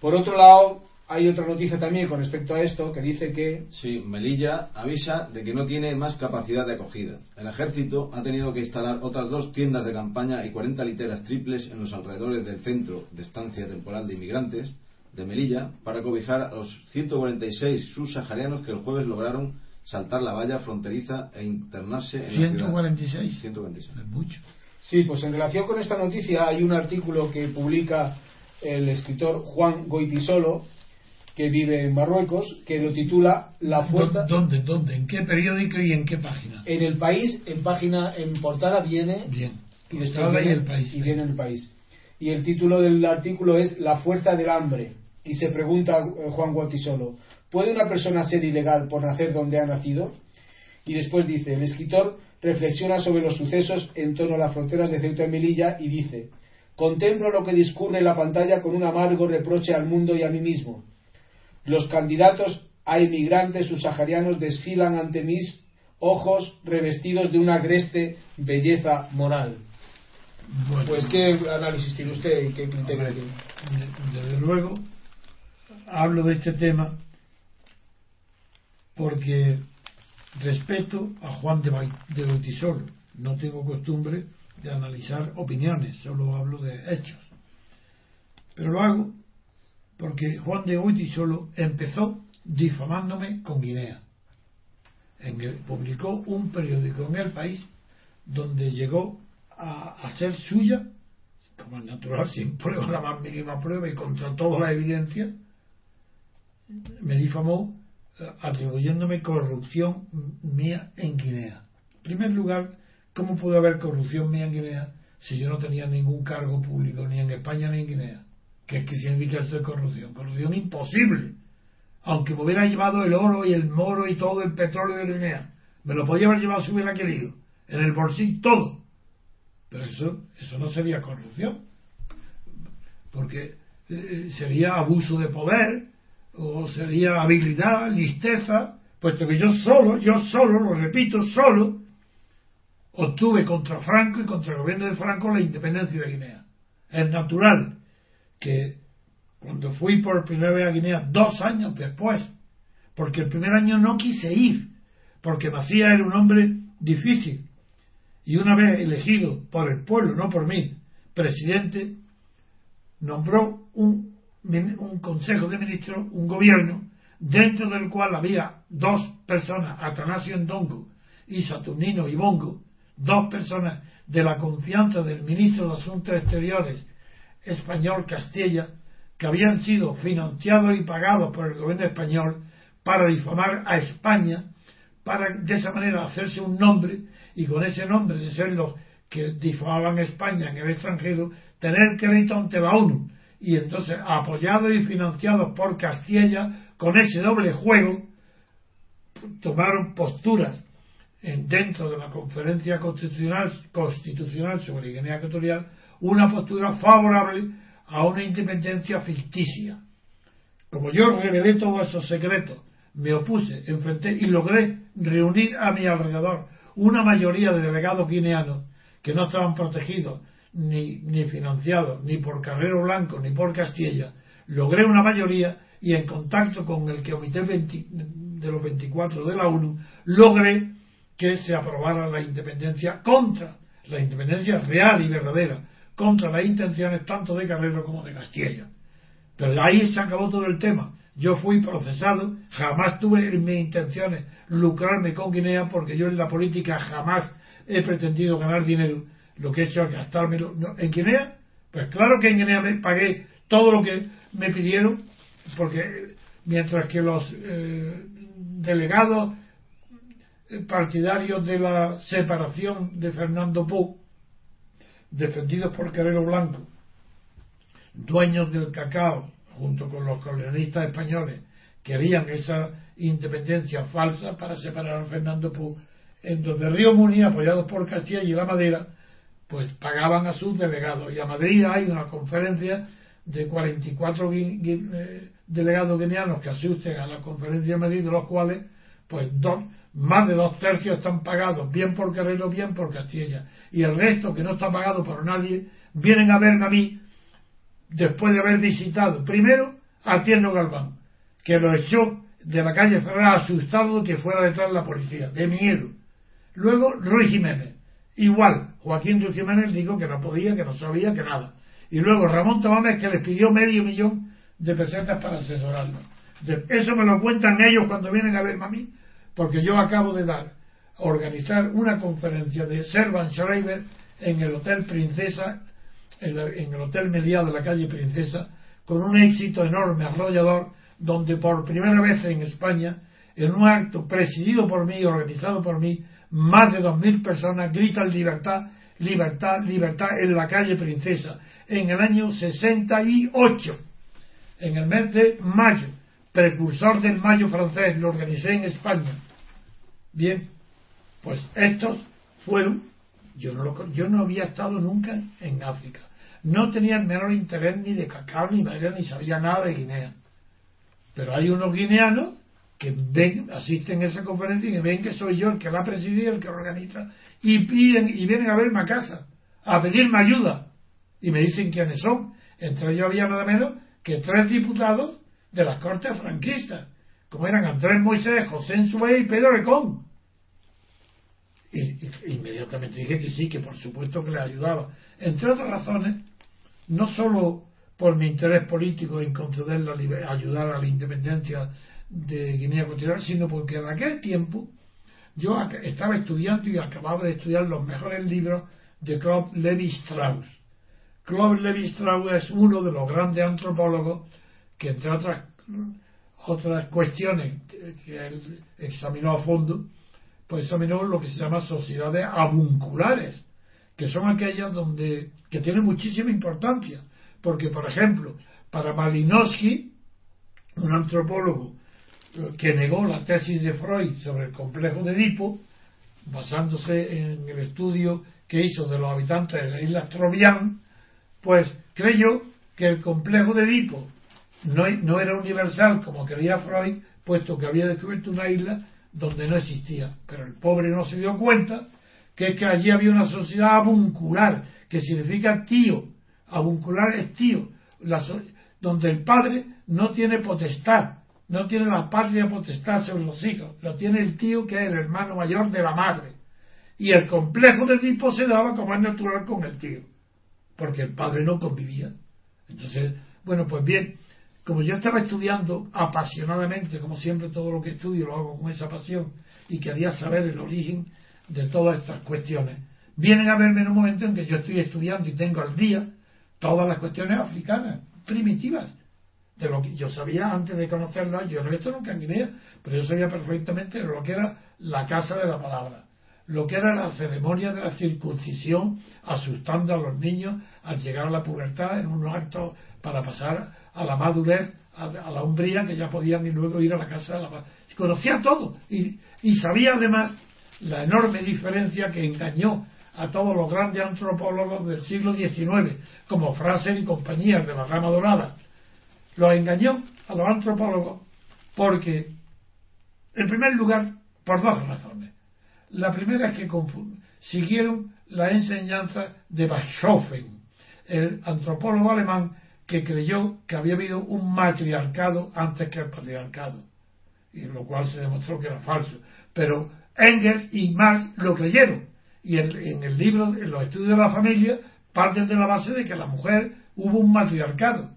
Por otro lado, hay otra noticia también con respecto a esto que dice que Sí, Melilla avisa de que no tiene más capacidad de acogida. El ejército ha tenido que instalar otras dos tiendas de campaña y 40 literas triples en los alrededores del centro de estancia temporal de inmigrantes de Melilla para cobijar a los 146 subsaharianos que el jueves lograron saltar la valla fronteriza e internarse en la ciudad. 146. 146. Es mucho. Sí, pues en relación con esta noticia hay un artículo que publica el escritor Juan Goitisolo, que vive en Marruecos, que lo titula La fuerza. ¿Dó- ¿Dónde? ¿Dónde? ¿En qué periódico y en qué página? En el país, en página, en portada viene Bien. y después viene, el país. y viene el país. Y el título del artículo es La fuerza del hambre. Y se pregunta eh, Juan Guatisolo, ¿puede una persona ser ilegal por nacer donde ha nacido? Y después dice, el escritor reflexiona sobre los sucesos en torno a las fronteras de Ceuta y Melilla y dice, contemplo lo que discurre en la pantalla con un amargo reproche al mundo y a mí mismo. Los candidatos a inmigrantes subsaharianos desfilan ante mis ojos revestidos de una agreste belleza moral. Bueno, Pues, ¿qué análisis tiene usted y qué criterio tiene? de- desde luego, hablo de este tema porque respeto a Juan de, de. No tengo costumbre de analizar opiniones, solo hablo de hechos. Pero lo hago porque Juan de Bautisolo empezó difamándome con Guinea. En publicó un periódico en el país donde llegó a, a ser suya como es natural, sin prueba, la más mínima prueba y contra toda la evidencia, me difamó eh, atribuyéndome corrupción mía en Guinea. En primer lugar, ¿cómo pudo haber corrupción mía en Guinea si yo no tenía ningún cargo público ni en España ni en Guinea? ¿Qué, qué significa esto de corrupción? Corrupción imposible. Aunque me hubiera llevado el oro y el moro y todo el petróleo de Guinea, me lo podía haber llevado si hubiera querido, en el bolsillo, todo. Pero eso, eso no sería corrupción, porque eh, sería abuso de poder, o sería habilidad, listeza, puesto que yo solo, yo solo, lo repito, solo, obtuve contra Franco y contra el gobierno de Franco la independencia de Guinea. Es natural que cuando fui por primera vez a Guinea, dos años después, porque el primer año no quise ir, porque Macías era un hombre difícil, y una vez elegido por el pueblo, no por mí, presidente, nombró un, un consejo de ministros, un gobierno, dentro del cual había dos personas, Atanasio Ndongo y Saturnino Ibongo, dos personas de la confianza del ministro de Asuntos Exteriores español Castilla, que habían sido financiados y pagados por el gobierno español para difamar a España, para de esa manera hacerse un nombre y con ese nombre de ser los que difamaban a España en el extranjero, tener crédito ante la ONU. Y entonces, apoyados y financiados por Castilla, con ese doble juego, tomaron posturas en, dentro de la conferencia constitucional, constitucional sobre Guinea Ecuatorial, una postura favorable a una independencia ficticia. Como yo revelé todos esos secretos, me opuse, enfrenté y logré reunir a mi alrededor una mayoría de delegados guineanos que no estaban protegidos ni, ni financiados ni por Carrero Blanco ni por Castilla, logré una mayoría y en contacto con el que omité 20 de los 24 de la ONU, logré que se aprobara la independencia contra la independencia real y verdadera, contra las intenciones tanto de Carrero como de Castilla. Pero ahí se acabó todo el tema. Yo fui procesado, jamás tuve en mis intenciones lucrarme con Guinea porque yo en la política jamás he pretendido ganar dinero. Lo que he hecho es gastármelo. ¿En Guinea? Pues claro que en Guinea me pagué todo lo que me pidieron porque mientras que los eh, delegados partidarios de la separación de Fernando Pou, defendidos por Carrero Blanco, dueños del cacao, junto con los colonialistas españoles, querían esa independencia falsa para separar a Fernando Pou, en donde Río Muni, apoyados por Castilla y la Madera, pues pagaban a sus delegados. Y a Madrid hay una conferencia de 44 gui- gui- eh, delegados guineanos que asisten a la conferencia de Madrid, de los cuales, pues dos, más de dos tercios están pagados, bien por Carrero, bien por Castilla. Y el resto, que no está pagado por nadie, vienen a verme a mí después de haber visitado primero a Tierno Galván, que lo echó de la calle Ferrara asustado que fuera detrás de la policía, de miedo. Luego Ruiz Jiménez, igual, Joaquín Ruiz Jiménez dijo que no podía, que no sabía, que nada. Y luego Ramón Tomás que les pidió medio millón de pesetas para asesorarlo. Eso me lo cuentan ellos cuando vienen a verme a mí, porque yo acabo de dar, organizar una conferencia de Servan Schreiber en el Hotel Princesa, en, el Hotel Meliá de la calle Princesa, con un éxito enorme, arrollador, donde por primera vez en España, en un acto presidido por mí, organizado por mí, más de dos mil personas gritan libertad, libertad, libertad en la calle Princesa, en el año 68, en el mes de mayo, precursor del mayo francés, lo organicé en España. Bien, pues estos fueron, yo no, yo no había estado nunca en África, no tenía el menor interés ni de cacao, ni madera, ni sabía nada de Guinea. Pero hay unos guineanos que ven, asisten a esa conferencia y que ven que soy yo el que la presidir, el que organiza, y piden y vienen a verme a casa, a pedirme ayuda. Y me dicen quiénes son. Entre ellos había nada menos que tres diputados de las cortes franquistas, como eran Andrés Moisés, José Ensue y Pedro Recón. Y, inmediatamente dije que sí, que por supuesto que les ayudaba. Entre otras razones, no solo por mi interés político en conceder la ayudar a la independencia de Guinea Ecuatorial, sino porque en aquel tiempo yo estaba estudiando y acababa de estudiar los mejores libros de Claude Levi Strauss. Claude Levi Strauss es uno de los grandes antropólogos que, entre otras, otras cuestiones que él examinó a fondo, pues examinó lo que se llama sociedades abunculares, que son aquellas donde que tienen muchísima importancia, porque por ejemplo, para Malinowski, un antropólogo que negó la tesis de Freud sobre el complejo de Edipo, basándose en el estudio que hizo de los habitantes de la isla Trovian, pues creyó que el complejo de Edipo no, no era universal como creía Freud, puesto que había descubierto una isla donde no existía. Pero el pobre no se dio cuenta que es que allí había una sociedad avuncular, que significa tío. Avuncular es tío, donde el padre no tiene potestad, no tiene la patria potestad sobre los hijos, lo tiene el tío que es el hermano mayor de la madre. Y el complejo de tipo se daba como es natural con el tío, porque el padre no convivía. Entonces, bueno, pues bien, como yo estaba estudiando apasionadamente, como siempre todo lo que estudio lo hago con esa pasión, y quería saber el origen de todas estas cuestiones, vienen a verme en un momento en que yo estoy estudiando y tengo al día todas las cuestiones africanas, primitivas, de lo que yo sabía antes de conocerlo, yo no he visto nunca en Guinea, pero yo sabía perfectamente lo que era la casa de la palabra, lo que era la ceremonia de la circuncisión, asustando a los niños al llegar a la pubertad en unos actos para pasar a la madurez, a, la hombría, que ya podían y luego ir a la casa de la. Conocía todo y, y sabía además la enorme diferencia que engañó a todos los grandes antropólogos del siglo XIX, como Fraser y compañías de la rama dorada. Los engañó a los antropólogos porque, en primer lugar, por dos razones. La primera es que siguieron la enseñanza de Bachofen, el antropólogo alemán que creyó que había habido un matriarcado antes que el patriarcado, y lo cual se demostró que era falso. Pero Engels y Marx lo creyeron, y en, el libro, en los estudios de la familia, parten de la base de que la mujer hubo un matriarcado,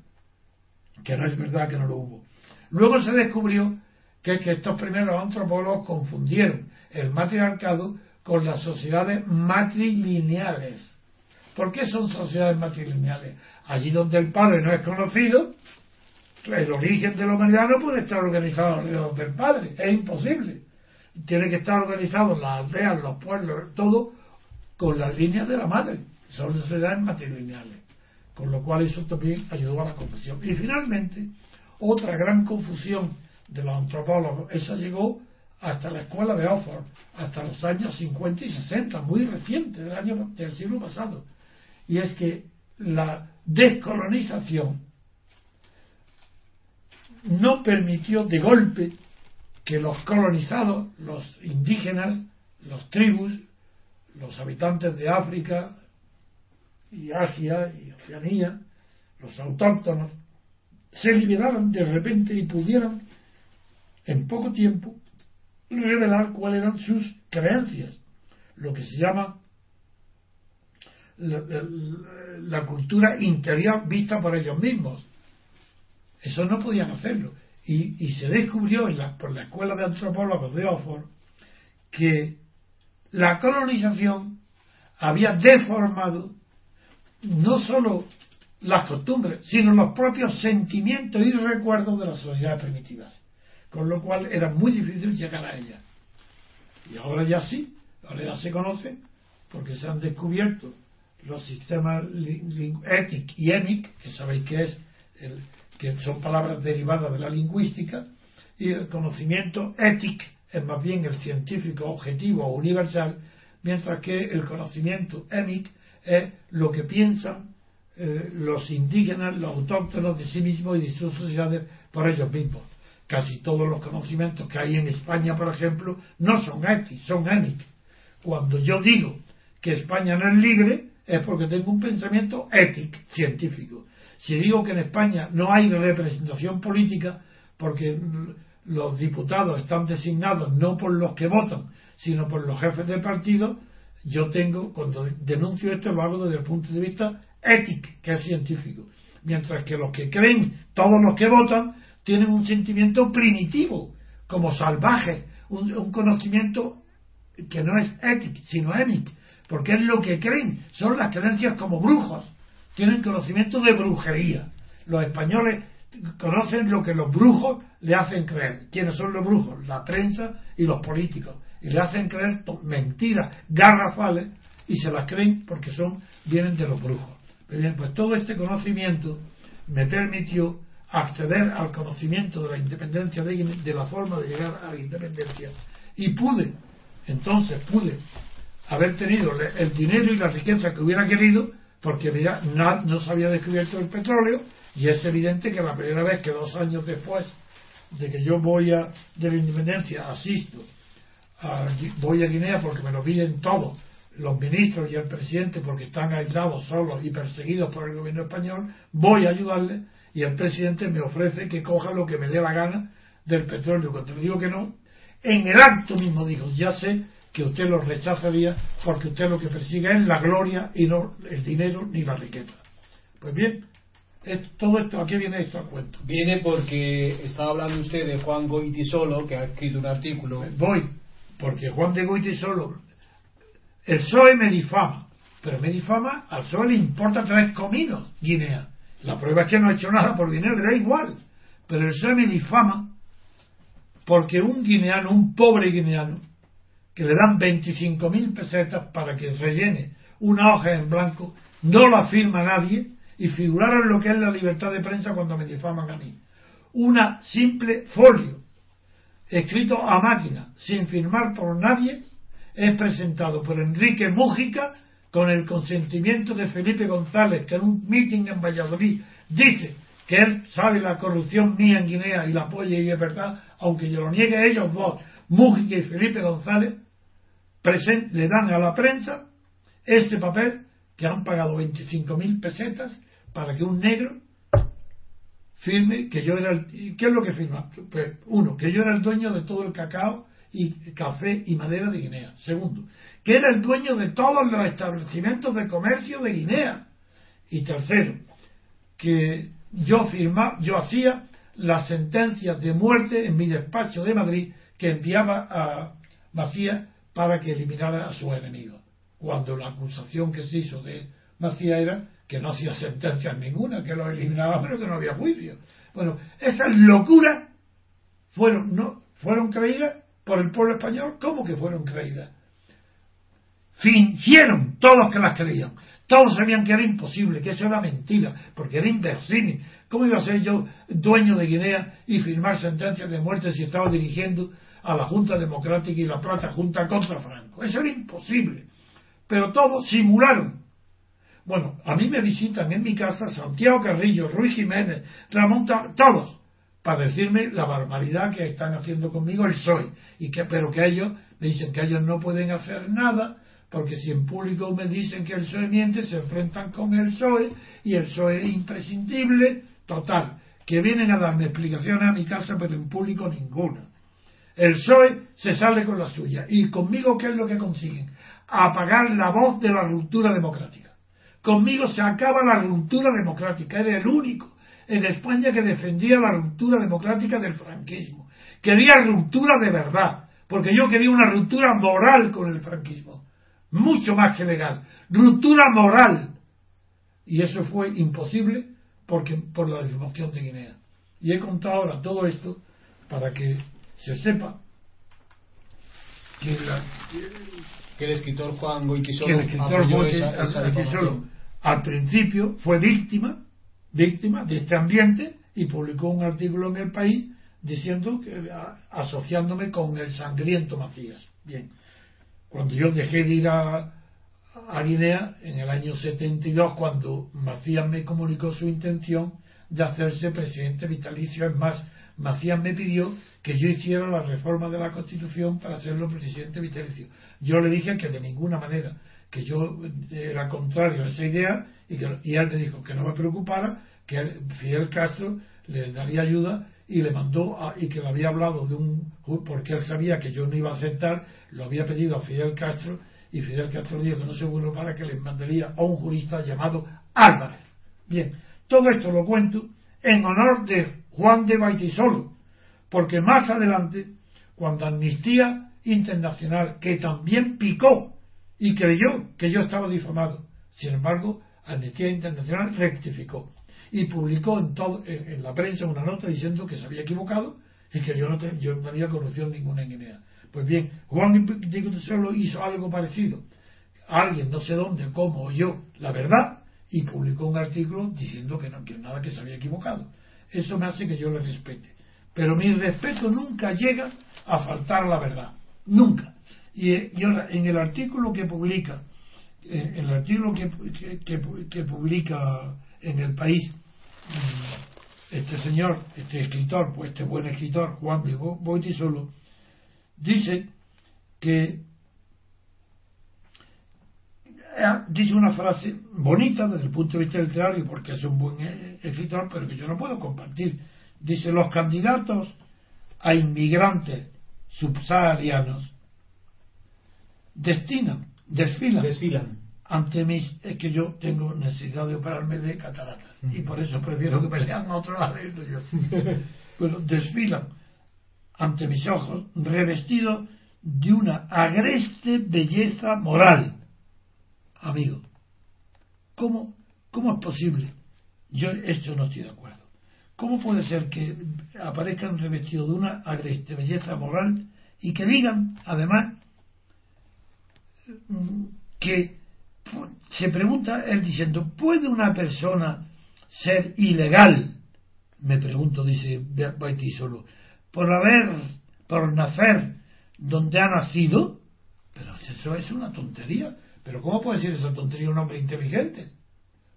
que no es verdad que no lo hubo. Luego se descubrió que, que estos primeros antropólogos confundieron el matriarcado con las sociedades matrilineales. ¿Por qué son sociedades matrilineales? Allí donde el padre no es conocido, el origen de la humanidad no puede estar organizado alrededor del padre, es imposible. Tiene que estar organizado las aldeas, los pueblos, todo con las líneas de la madre. Son sociedades matrilineales. Con lo cual eso también ayudó a la confusión. Y finalmente, otra gran confusión de los antropólogos, esa llegó hasta la escuela de Oxford, hasta los años 50 y 60, muy reciente, del, año, del siglo pasado. Y es que la descolonización no permitió de golpe que los colonizados, los indígenas, los tribus, los habitantes de África y Asia y Oceanía, los autóctonos, se liberaran de repente y pudieran en poco tiempo, revelar cuáles eran sus creencias, lo que se llama la, cultura interior vista por ellos mismos. Eso no podían hacerlo. Y, se descubrió por la Escuela de Antropólogos de Oxford que la colonización había deformado no solo las costumbres, sino los propios sentimientos y recuerdos de las sociedades primitivas. Con lo cual era muy difícil llegar a ellas. Y ahora ya sí, ahora ya se conoce, porque se han descubierto los sistemas étic y emic, que sabéis que es que son palabras derivadas de la lingüística, y el conocimiento ético es más bien el científico objetivo o universal, mientras que el conocimiento emic es lo que piensan eh, los indígenas, los autóctonos de sí mismos y de sus sociedades por ellos mismos. Casi todos los conocimientos que hay en España, por ejemplo, no son éticos, son emic. Cuando yo digo que España no es libre, es porque tengo un pensamiento ético, científico. Si digo que en España no hay representación política, porque los diputados están designados no por los que votan, sino por los jefes de partido, yo tengo, cuando denuncio esto, lo hago desde el punto de vista ético, que es científico. Mientras que los que creen, todos los que votan, tienen un sentimiento primitivo, como salvaje, un, conocimiento que no es ético, sino émico, porque es lo que creen, son las creencias como brujos, tienen conocimiento de brujería. Los españoles conocen lo que los brujos le hacen creer. ¿Quiénes son los brujos? La prensa y los políticos. Y le hacen creer mentiras garrafales y se las creen porque son vienen de los brujos. Bien, pues todo este conocimiento me permitió acceder al conocimiento de la independencia, de, de la forma de llegar a la independencia. Y pude, entonces pude haber tenido el dinero y la riqueza que hubiera querido, porque mira, no, se había descubierto el petróleo, y es evidente que la primera vez que dos años después de que yo voy a, de la independencia, asisto, voy a Guinea porque me lo piden todos, los ministros y el presidente porque están aislados, solos y perseguidos por el gobierno español, voy a ayudarles y el presidente me ofrece que coja lo que me dé la gana del petróleo. Cuando le digo que no, en el acto mismo dijo, ya sé que usted lo rechazaría porque usted lo que persigue es la gloria y no el dinero ni la riqueza. Pues bien, todo esto, ¿a qué viene esto a cuento? Viene porque estaba hablando usted de Juan Goitisolo, que ha escrito un artículo. Voy, porque Juan de Goitisolo, el PSOE me difama, pero me difama, al PSOE le importa tres cominos Guinea. La prueba es que no ha hecho nada por dinero, le da igual. Pero el PSOE me difama porque un guineano, un pobre guineano, que le dan 25.000 pesetas para que rellene una hoja en blanco, no la firma nadie y figuraron lo que es la libertad de prensa cuando me difaman a mí. Una simple folio escrito a máquina, sin firmar por nadie, es presentado por Enrique Mújica con el consentimiento de Felipe González, que en un meeting en Valladolid dice que él sabe la corrupción mía en Guinea y la apoya y es verdad, aunque yo lo niegue a ellos dos, Mújica y Felipe González, le dan a la prensa ese papel que han pagado 25.000 pesetas para que un negro firme que yo era el, ¿qué es lo que firma? Pues uno, que yo era el dueño de todo el cacao y café y madera de Guinea. Segundo, que era el dueño de todos los establecimientos de comercio de Guinea. Y tercero, que yo firma, yo hacía las sentencias de muerte en mi despacho de Madrid que enviaba a Macías para que eliminara a sus enemigos. Cuando la acusación que se hizo de Macías era que no hacía sentencias ninguna, que los eliminaba, pero que no había juicio. Bueno, esas locuras fueron, no, fueron creídas por el pueblo español. ¿Cómo que fueron creídas? Fingieron todos que las creían. Todos sabían que era imposible, que eso era mentira, porque era inversímil. ¿Cómo iba a ser yo dueño de Guinea y firmar sentencias de muerte si estaba dirigiendo a la Junta Democrática y la Plata Junta contra Franco. Eso era imposible. Pero todos simularon. Bueno, a mí me visitan en mi casa Santiago Carrillo, Ruiz Jiménez, Ramón, todos, para decirme la barbaridad que están haciendo conmigo el PSOE. Y que, pero que ellos me dicen que ellos no pueden hacer nada porque si en público me dicen que el PSOE miente, se enfrentan con el PSOE y el PSOE es imprescindible, total, que vienen a darme explicaciones a mi casa, pero en público ninguna El PSOE se sale con la suya. ¿Y conmigo qué es lo que consiguen? Apagar la voz de la ruptura democrática. Conmigo se acaba la ruptura democrática. Era el único en España que defendía la ruptura democrática del franquismo. Quería ruptura de verdad, porque yo quería una ruptura moral con el franquismo, mucho más que legal. Ruptura moral. Y eso fue imposible porque, por la difamación de Guinea. Y he contado ahora todo esto para que se sepa que, el escritor Juan Goitisolo, el escritor esa, al principio fue víctima víctima de este ambiente y publicó un artículo en el país diciendo que asociándome con el sangriento Macías. Bien, cuando yo dejé de ir a, Guinea en el año 72, cuando Macías me comunicó su intención de hacerse presidente vitalicio, es más, Macías me pidió que yo hiciera la reforma de la Constitución para hacerlo presidente vitalicio. Yo le dije que de ninguna manera, que yo era contrario a esa idea y, que, y él me dijo que no me preocupara, que Fidel Castro le daría ayuda y le mandó a, y que le había hablado de un porque él sabía que yo no iba a aceptar, lo había pedido a Fidel Castro y Fidel Castro dijo que no se para que le mandaría a un jurista llamado Álvarez. Bien, todo esto lo cuento en honor de Juan de Baitisolo, porque más adelante, cuando Amnistía Internacional, que también picó y creyó que yo estaba difamado, sin embargo, Amnistía Internacional rectificó y publicó en, todo, en, la prensa una nota diciendo que se había equivocado y que yo no, yo no había corrupción ninguna Guinea. Pues bien, Juan solo hizo algo parecido. Alguien, no sé dónde, cómo, oyó la verdad y publicó un artículo diciendo que no, que nada, que se había equivocado. Eso me hace que yo le respete. Pero mi respeto nunca llega a faltar la verdad. Nunca. Y, ahora, en el artículo que publica, en el artículo que, que publica en el país este señor, este escritor, pues este buen escritor, Juan de Boitisolo, dice que eh, dice una frase bonita desde el punto de vista literario porque es un buen eh, escritor pero que yo no puedo compartir. Dice los candidatos a inmigrantes subsaharianos destinan desfilan, desfilan ante mí es que yo tengo necesidad de operarme de cataratas. Y por eso prefiero que me lean a otro lado pero desfilan ante mis ojos revestidos de una agreste belleza moral. Amigo ¿cómo, cómo es posible? yo esto no estoy de acuerdo. ¿cómo puede ser que aparezcan revestidos de una agreste belleza moral y que digan además que se pregunta él diciendo, ¿puede una persona ser ilegal? Me pregunto, dice Baiti solo, por haber, por nacer donde ha nacido. Pero eso es una tontería. Pero ¿cómo puede ser esa tontería un hombre inteligente?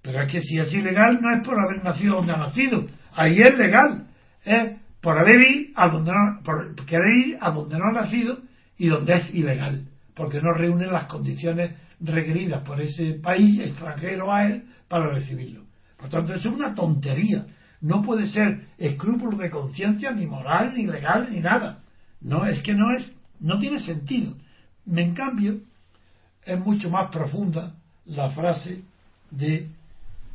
Pero es que si es ilegal no es por haber nacido donde ha nacido. Ahí es legal. Es por haber ido a donde no, por querer ir a donde no ha nacido y donde es ilegal. Porque no reúne las condiciones requeridas por ese país extranjero a él para recibirlo. Por tanto, eso es una tontería. No puede ser escrúpulo de conciencia, ni moral, ni legal, ni nada. No, es que no es, no tiene sentido. En cambio, es mucho más profunda la frase de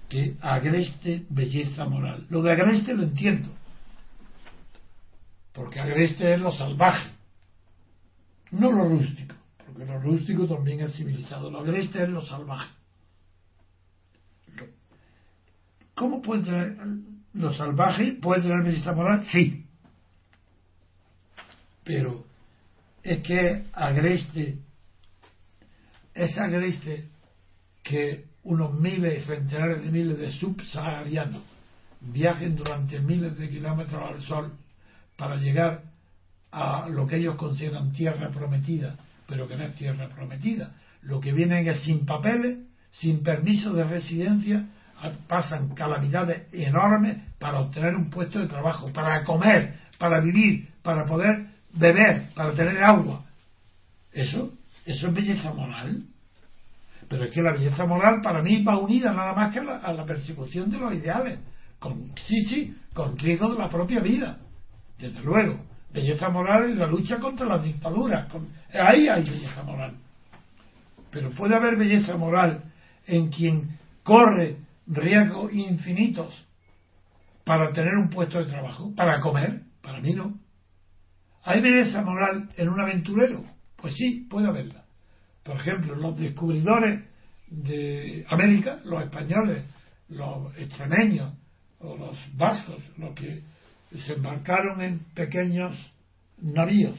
que agreste belleza moral. Lo de agreste lo entiendo, porque agreste es lo salvaje, no lo rústico porque lo rústico también es civilizado, lo agreste es lo salvaje. ¿Cómo puede tener lo salvaje? ¿Puede tener belleza moral? Sí. Pero es que agreste, es agreste que unos miles, centenares de miles de subsaharianos viajen durante miles de kilómetros al sol para llegar a lo que ellos consideran tierra prometida pero que no es tierra prometida. Lo que vienen es sin papeles, sin permiso de residencia, pasan calamidades enormes para obtener un puesto de trabajo, para comer, para vivir, para poder beber, para tener agua. Eso, eso es belleza moral. Pero es que la belleza moral para mí va unida nada más que a la, a la persecución de los ideales. Con, sí, sí, con riesgo de la propia vida, desde luego. Belleza moral en la lucha contra las dictaduras. Ahí hay belleza moral. Pero puede haber belleza moral en quien corre riesgos infinitos para tener un puesto de trabajo, para comer. Para mí no. ¿Hay belleza moral en un aventurero? Pues sí, puede haberla. Por ejemplo, los descubridores de América, los españoles, los extremeños o los vascos, los que se embarcaron en pequeños navíos,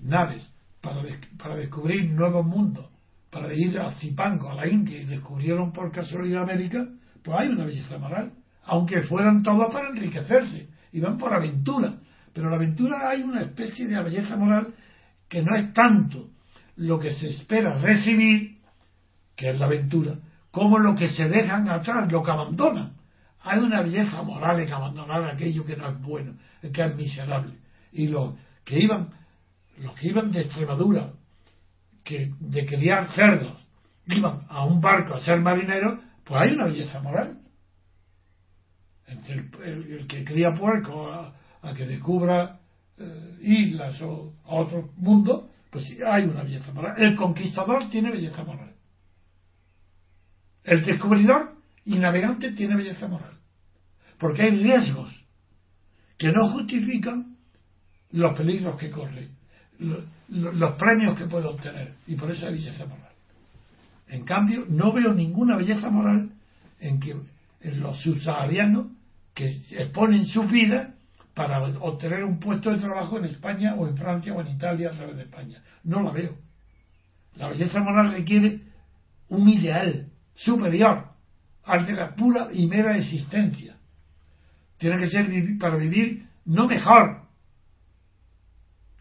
naves, para, para descubrir nuevos mundos, para ir a Zipango, a la India, y descubrieron por casualidad América, pues hay una belleza moral, aunque fueran todos para enriquecerse, iban por aventura. Pero la aventura hay una especie de belleza moral que no es tanto lo que se espera recibir, que es la aventura, como lo que se dejan atrás, lo que abandonan. Hay una belleza moral en abandonar aquello que no es bueno, que es miserable. Y los que iban, los que iban de Extremadura, que de criar cerdos, iban a un barco a ser marineros, pues hay una belleza moral. Entre el, que cría puerco a, que descubra eh, islas o a otro mundo, pues sí, hay una belleza moral. El conquistador tiene belleza moral. El descubridor y navegante tiene belleza moral. Porque hay riesgos que no justifican los peligros que corre, los, premios que puede obtener. Y por eso hay belleza moral. En cambio, no veo ninguna belleza moral en que en los subsaharianos que exponen su vida para obtener un puesto de trabajo en España o en Francia o en Italia a través de España. No la veo. La belleza moral requiere un ideal, superior al de la pura y mera existencia. Tiene que ser para vivir no mejor,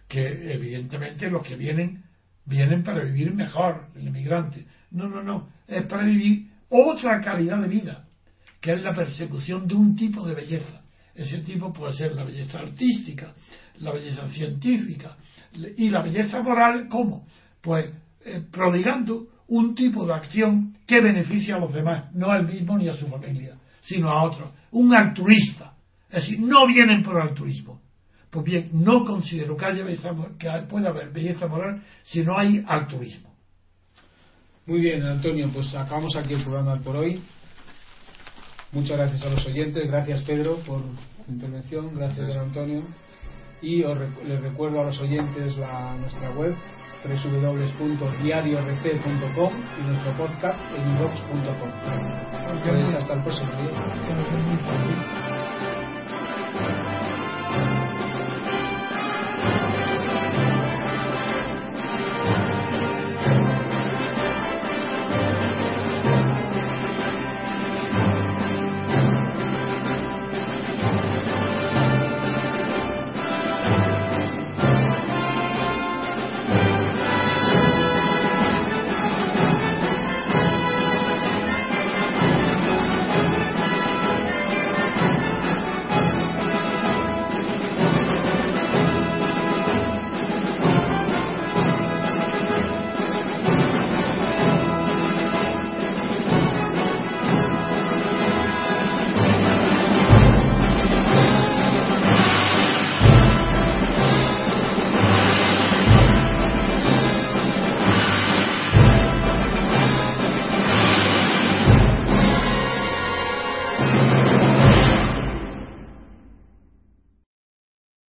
que evidentemente los que vienen vienen para vivir mejor, el inmigrante. No, no, no, es para vivir otra calidad de vida, que es la persecución de un tipo de belleza. Ese tipo puede ser la belleza artística, la belleza científica y la belleza moral, ¿cómo? Pues eh, prodigando un tipo de acción que beneficia a los demás, no al mismo ni a su familia, sino a otros. Un altruista. Es decir, no vienen por altruismo. Pues bien, no considero que, haya belleza, que pueda haber belleza moral si no hay altruismo. Muy bien, Antonio, pues acabamos aquí el programa por hoy. Muchas gracias a los oyentes, gracias Pedro por tu intervención, gracias, Antonio. Y os les recuerdo a los oyentes la, nuestra web www.diariorc.com y nuestro podcast en ibox.com. Pues hasta el próximo día.